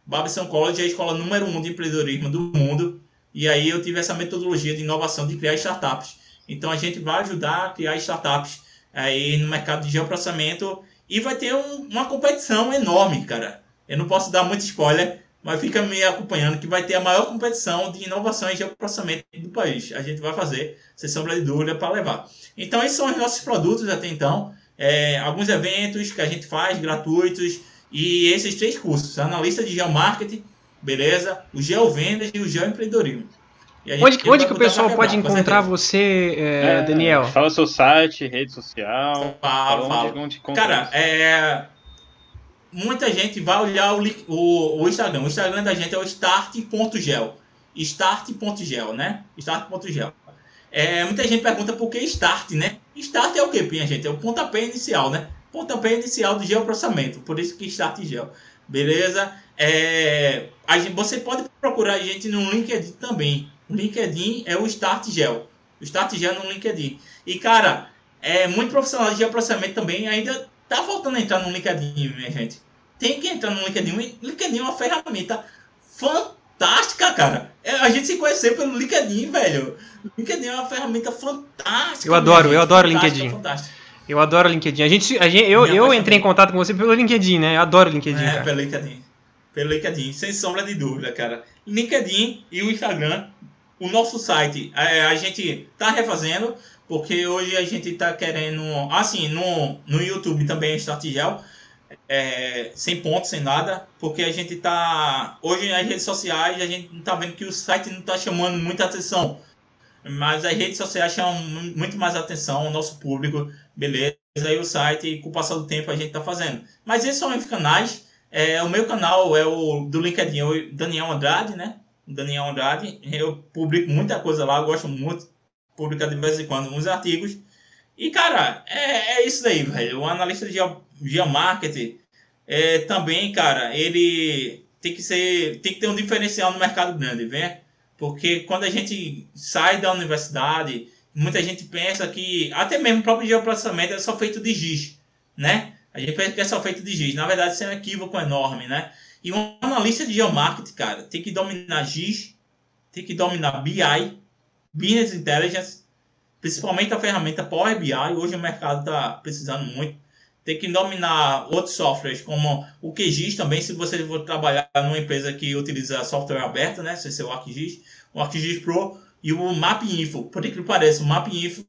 Babson College é a escola número um de empreendedorismo do mundo. E aí eu tive essa metodologia de inovação de criar startups. Então a gente vai ajudar a criar startups aí no mercado de geoprocessamento e vai ter um, uma competição enorme, cara. Eu não posso dar muito spoiler, mas fica me acompanhando que vai ter a maior competição de inovação em geoprocessamento do país. A gente vai fazer, sem sombra de dúvida, para levar. Então, esses são os nossos produtos até então. É, alguns eventos que a gente faz gratuitos e esses três cursos: analista de geomarketing, beleza? O geovendas e o geoempreendedorismo. Onde, onde que o pessoal pode encontrar você, é, é, Daniel? Fala seu site, rede social. Fala, fala. Onde, onde Cara, é, muita gente vai olhar o, o, o Instagram. O Instagram da gente é o start.gel. Start.gel, né? Start.gel. É, muita gente pergunta por que start, né? Start é o que, minha gente? É o pontapé inicial, né? Pontapé inicial do geoprocessamento. Por isso que start gel. Beleza? É, a gente, você pode procurar a gente no LinkedIn também. LinkedIn é o Start Gel. O Start Gel no LinkedIn. E, cara, é muito profissional de geoprocessamento também ainda Tá faltando entrar no LinkedIn, minha gente. Tem que entrar no LinkedIn. LinkedIn é uma ferramenta fantástica, cara. É, a gente se conhecer pelo LinkedIn, velho. LinkedIn é uma ferramenta fantástica. Eu adoro, eu adoro o LinkedIn. Fantástica. Eu adoro o LinkedIn. A gente, a gente, eu, eu entrei em contato com você pelo LinkedIn, né? Eu adoro o LinkedIn. É, cara. pelo LinkedIn. Pelo LinkedIn, sem sombra de dúvida, cara. LinkedIn e o Instagram. O nosso site, a, é, a gente tá refazendo. Porque hoje a gente está querendo. Assim, no, no YouTube também é Startigel. É, sem ponto, sem nada. Porque a gente está. Hoje nas redes sociais a gente está vendo que o site não está chamando muita atenção. Mas as redes sociais chamam muito mais atenção ao nosso público. Beleza. Aí o site, com o passar do tempo, a gente está fazendo. Mas esses são os canais. É, o meu canal é o do LinkedIn, o Daniel Andrade, né? Daniel Andrade. Eu publico muita coisa lá, gosto muito publica de vez em quando uns artigos. E, cara, é, é isso aí, velho. O analista de geomarketing é, também, cara, ele tem que ser. tem que ter um diferencial no mercado grande, vem? Porque quando a gente sai da universidade muita gente pensa que até mesmo o próprio geoprocessamento é só feito de giz, né? A gente pensa que é só feito de giz. Na verdade, isso é um equívoco enorme, né? E um analista de geomarketing, cara, tem que dominar giz, tem que dominar BI, Business Intelligence, principalmente a ferramenta Power BI. Hoje o mercado está precisando muito. Tem que dominar outros softwares, como o QGIS também, se você for trabalhar numa empresa que utiliza software aberto, né? Se é o ArcGIS, o ArcGIS Pro e o MapInfo. Por que pareça, o MapInfo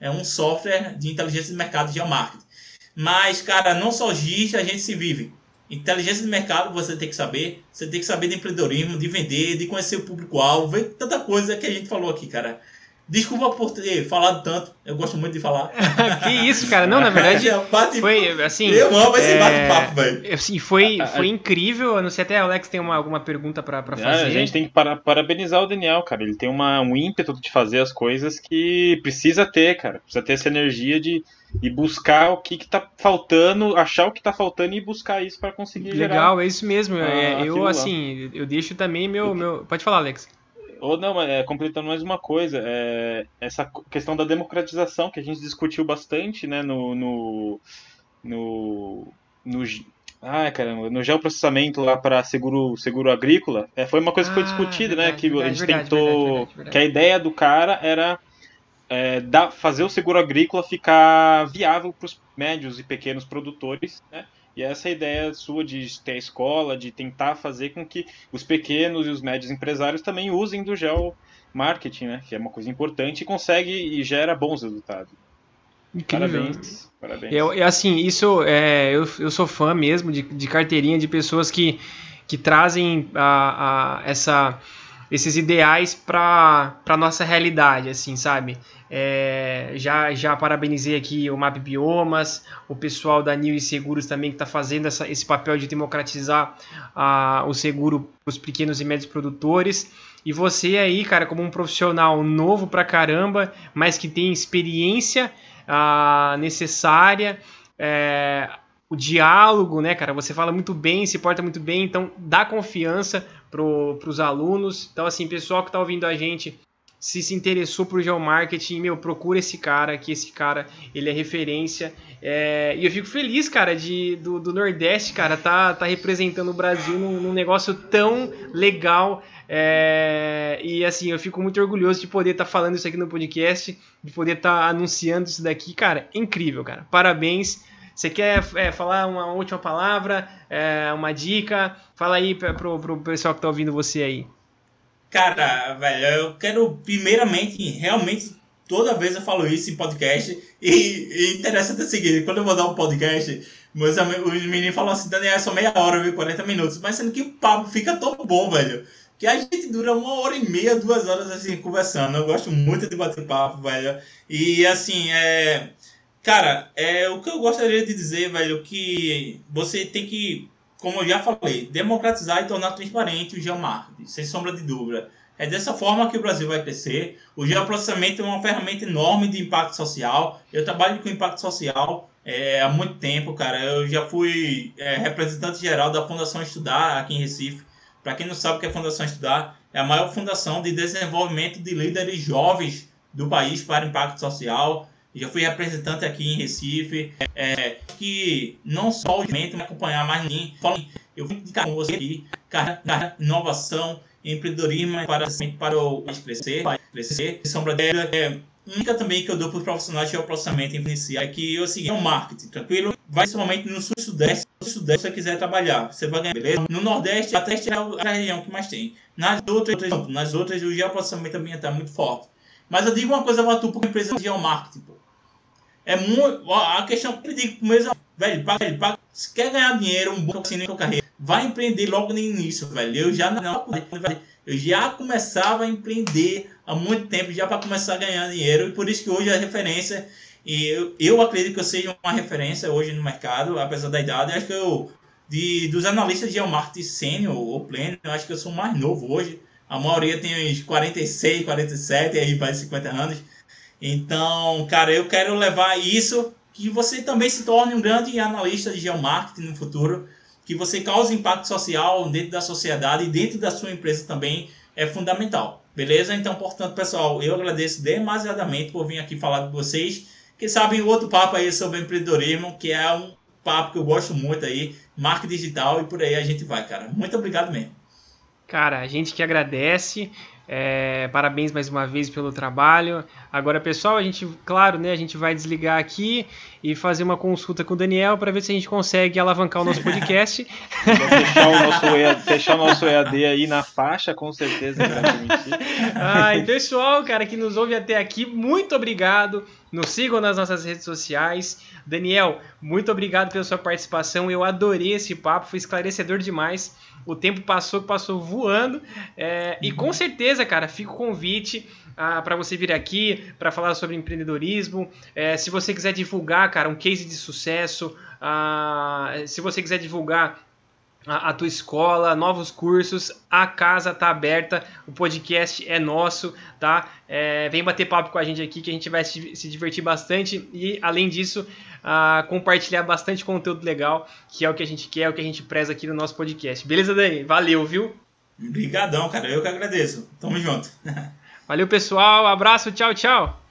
é um software de inteligência de mercado de geomarketing. Mas, cara, não só GIS a gente se vive. Inteligência de mercado você tem que saber. Você tem que saber de empreendedorismo, de vender, de conhecer o público-alvo. Tanta coisa que a gente falou aqui, cara. Desculpa por ter falado tanto. Eu gosto muito de falar. *laughs* que isso, cara. Não, na verdade. bate, foi assim. Eu amo esse é... bate-papo, velho. Assim, foi, *laughs* foi incrível. Eu não sei até o Alex tem uma, alguma pergunta para fazer. a gente tem que para, parabenizar o Daniel, cara. Ele tem uma, um ímpeto de fazer as coisas que precisa ter, cara. Precisa ter essa energia de e buscar o que, está faltando, achar o que está faltando e buscar isso para conseguir Legal, gerar. Legal, é isso mesmo. É, eu assim, eu deixo também meu, meu. Pode falar, Alex. Ou não, é, completando mais uma coisa, é, essa questão da democratização que a gente discutiu bastante, né, no, no, no, no ah, caramba, no geoprocessamento lá para seguro, seguro agrícola, é, foi uma coisa que foi ah, discutida, né, verdade, né, que verdade, a gente verdade, tentou, que a ideia do cara era é, dar, fazer o seguro agrícola ficar viável para os médios e pequenos produtores, né, e essa ideia sua de ter a escola, de tentar fazer com que os pequenos e os médios empresários também usem do gel marketing, né? Que é uma coisa importante e consegue e gera bons resultados. Incrível. Parabéns. Parabéns. Eu, assim, isso é, eu, eu sou fã mesmo de, de carteirinha de pessoas que, que trazem a, a, essa, esses ideais para a nossa realidade, assim, sabe? É, já, já parabenizei aqui o Map Biomas, o pessoal da New e Seguros também que está fazendo essa, esse papel de democratizar o seguro para os pequenos e médios produtores. E você aí, cara, como um profissional novo pra caramba, mas que tem experiência necessária, é, o diálogo, né, cara? Você fala muito bem, se porta muito bem, então dá confiança para os alunos. Então, assim, pessoal que está ouvindo a gente se se interessou por geomarketing, meu, procura esse cara, que esse cara, ele é referência. É, e eu fico feliz, cara, de, do, do, Nordeste, cara, tá, tá representando o Brasil num, num negócio tão legal. É, e assim, eu fico muito orgulhoso de poder estar tá falando isso aqui no podcast, de poder estar tá anunciando isso daqui, cara, incrível, cara. Parabéns. Você quer é, falar uma última palavra, é, uma dica? Fala aí pro, pro pessoal que tá ouvindo você aí. Cara, velho, eu quero primeiramente, realmente, toda vez eu falo isso em podcast. E, e interessante é o seguinte, quando eu vou dar um podcast, meus amigos, os meninos falam assim, Daniel, é só meia hora, viu? 40 minutos. Mas sendo que o papo fica tão bom, velho. Que a gente dura uma hora e meia, duas horas assim, conversando. Eu gosto muito de bater papo, velho. E assim, é. Cara, é o que eu gostaria de dizer, velho, que você tem que como eu já falei, democratizar e tornar transparente o geomarketing, sem sombra de dúvida. É dessa forma que o Brasil vai crescer. O geoprocessamento é uma ferramenta enorme de impacto social. Eu trabalho com impacto social é, há muito tempo, cara. Eu já fui é, representante geral da Fundação Estudar aqui em Recife. Para quem não sabe o que é a Fundação Estudar, é a maior fundação de desenvolvimento de líderes jovens do país para impacto social já fui representante aqui em Recife, é, que não só o me acompanhar mais ninguém, eu vou indicar com você aqui, cara, cara, inovação, empreendedorismo para, para o crescer, crescer, sombra dela é única também que eu dou para os profissionais de processamento inicial é que eu segui é um marketing, tranquilo? Vai principalmente no sul sudeste, no sudeste você quiser trabalhar, você vai ganhar, beleza? No nordeste, até é a região que mais tem. Nas outras, nas outras o geoprocessamento também está muito forte. Mas eu digo uma coisa para tu, porque empresa de geomarketing, pô. É muito. A questão que eu digo meus velho, paga, velho, paga, se quer ganhar dinheiro, um bom assim na carreira, vai empreender logo no início, velho. Eu já não, eu já começava a empreender há muito tempo, já para começar a ganhar dinheiro, e por isso que hoje a referência, e eu, eu acredito que eu seja uma referência hoje no mercado, apesar da idade, acho que eu, de, dos analistas de geomarketing sênior ou pleno, eu acho que eu sou mais novo hoje. A maioria tem uns 46, 47, aí vai 50 anos. Então, cara, eu quero levar isso que você também se torne um grande analista de geomarketing no futuro, que você cause impacto social dentro da sociedade e dentro da sua empresa também, é fundamental. Beleza? Então, portanto, pessoal, eu agradeço demasiadamente por vir aqui falar com vocês. Quem sabe outro papo aí sobre empreendedorismo, que é um papo que eu gosto muito aí, marca digital e por aí a gente vai, cara. Muito obrigado mesmo. Cara, a gente que agradece. É, parabéns mais uma vez pelo trabalho. Agora, pessoal, a gente, claro, né, a gente vai desligar aqui e fazer uma consulta com o Daniel para ver se a gente consegue alavancar o nosso podcast. *laughs* *laughs* fechar, o nosso EAD, fechar o nosso EAD aí na faixa, com certeza. Ai, pessoal, cara, que nos ouve até aqui, muito obrigado. Nos sigam nas nossas redes sociais. Daniel, muito obrigado pela sua participação. Eu adorei esse papo, foi esclarecedor demais. O tempo passou, passou voando. É, e com certeza, cara, fica o convite ah, para você vir aqui para falar sobre empreendedorismo. É, se você quiser divulgar, cara, um case de sucesso, ah, se você quiser divulgar a, a, tua escola, novos cursos, a casa tá aberta, o podcast é nosso, tá? É, vem bater papo com a gente aqui que a gente vai se, se divertir bastante e, além disso, uh, compartilhar bastante conteúdo legal, que é o que a gente quer, é o que a gente preza aqui no nosso podcast. Beleza, Dani? Valeu, viu? Obrigadão, cara. Eu que agradeço. Tamo junto. *laughs* Valeu, pessoal. Abraço. Tchau, tchau.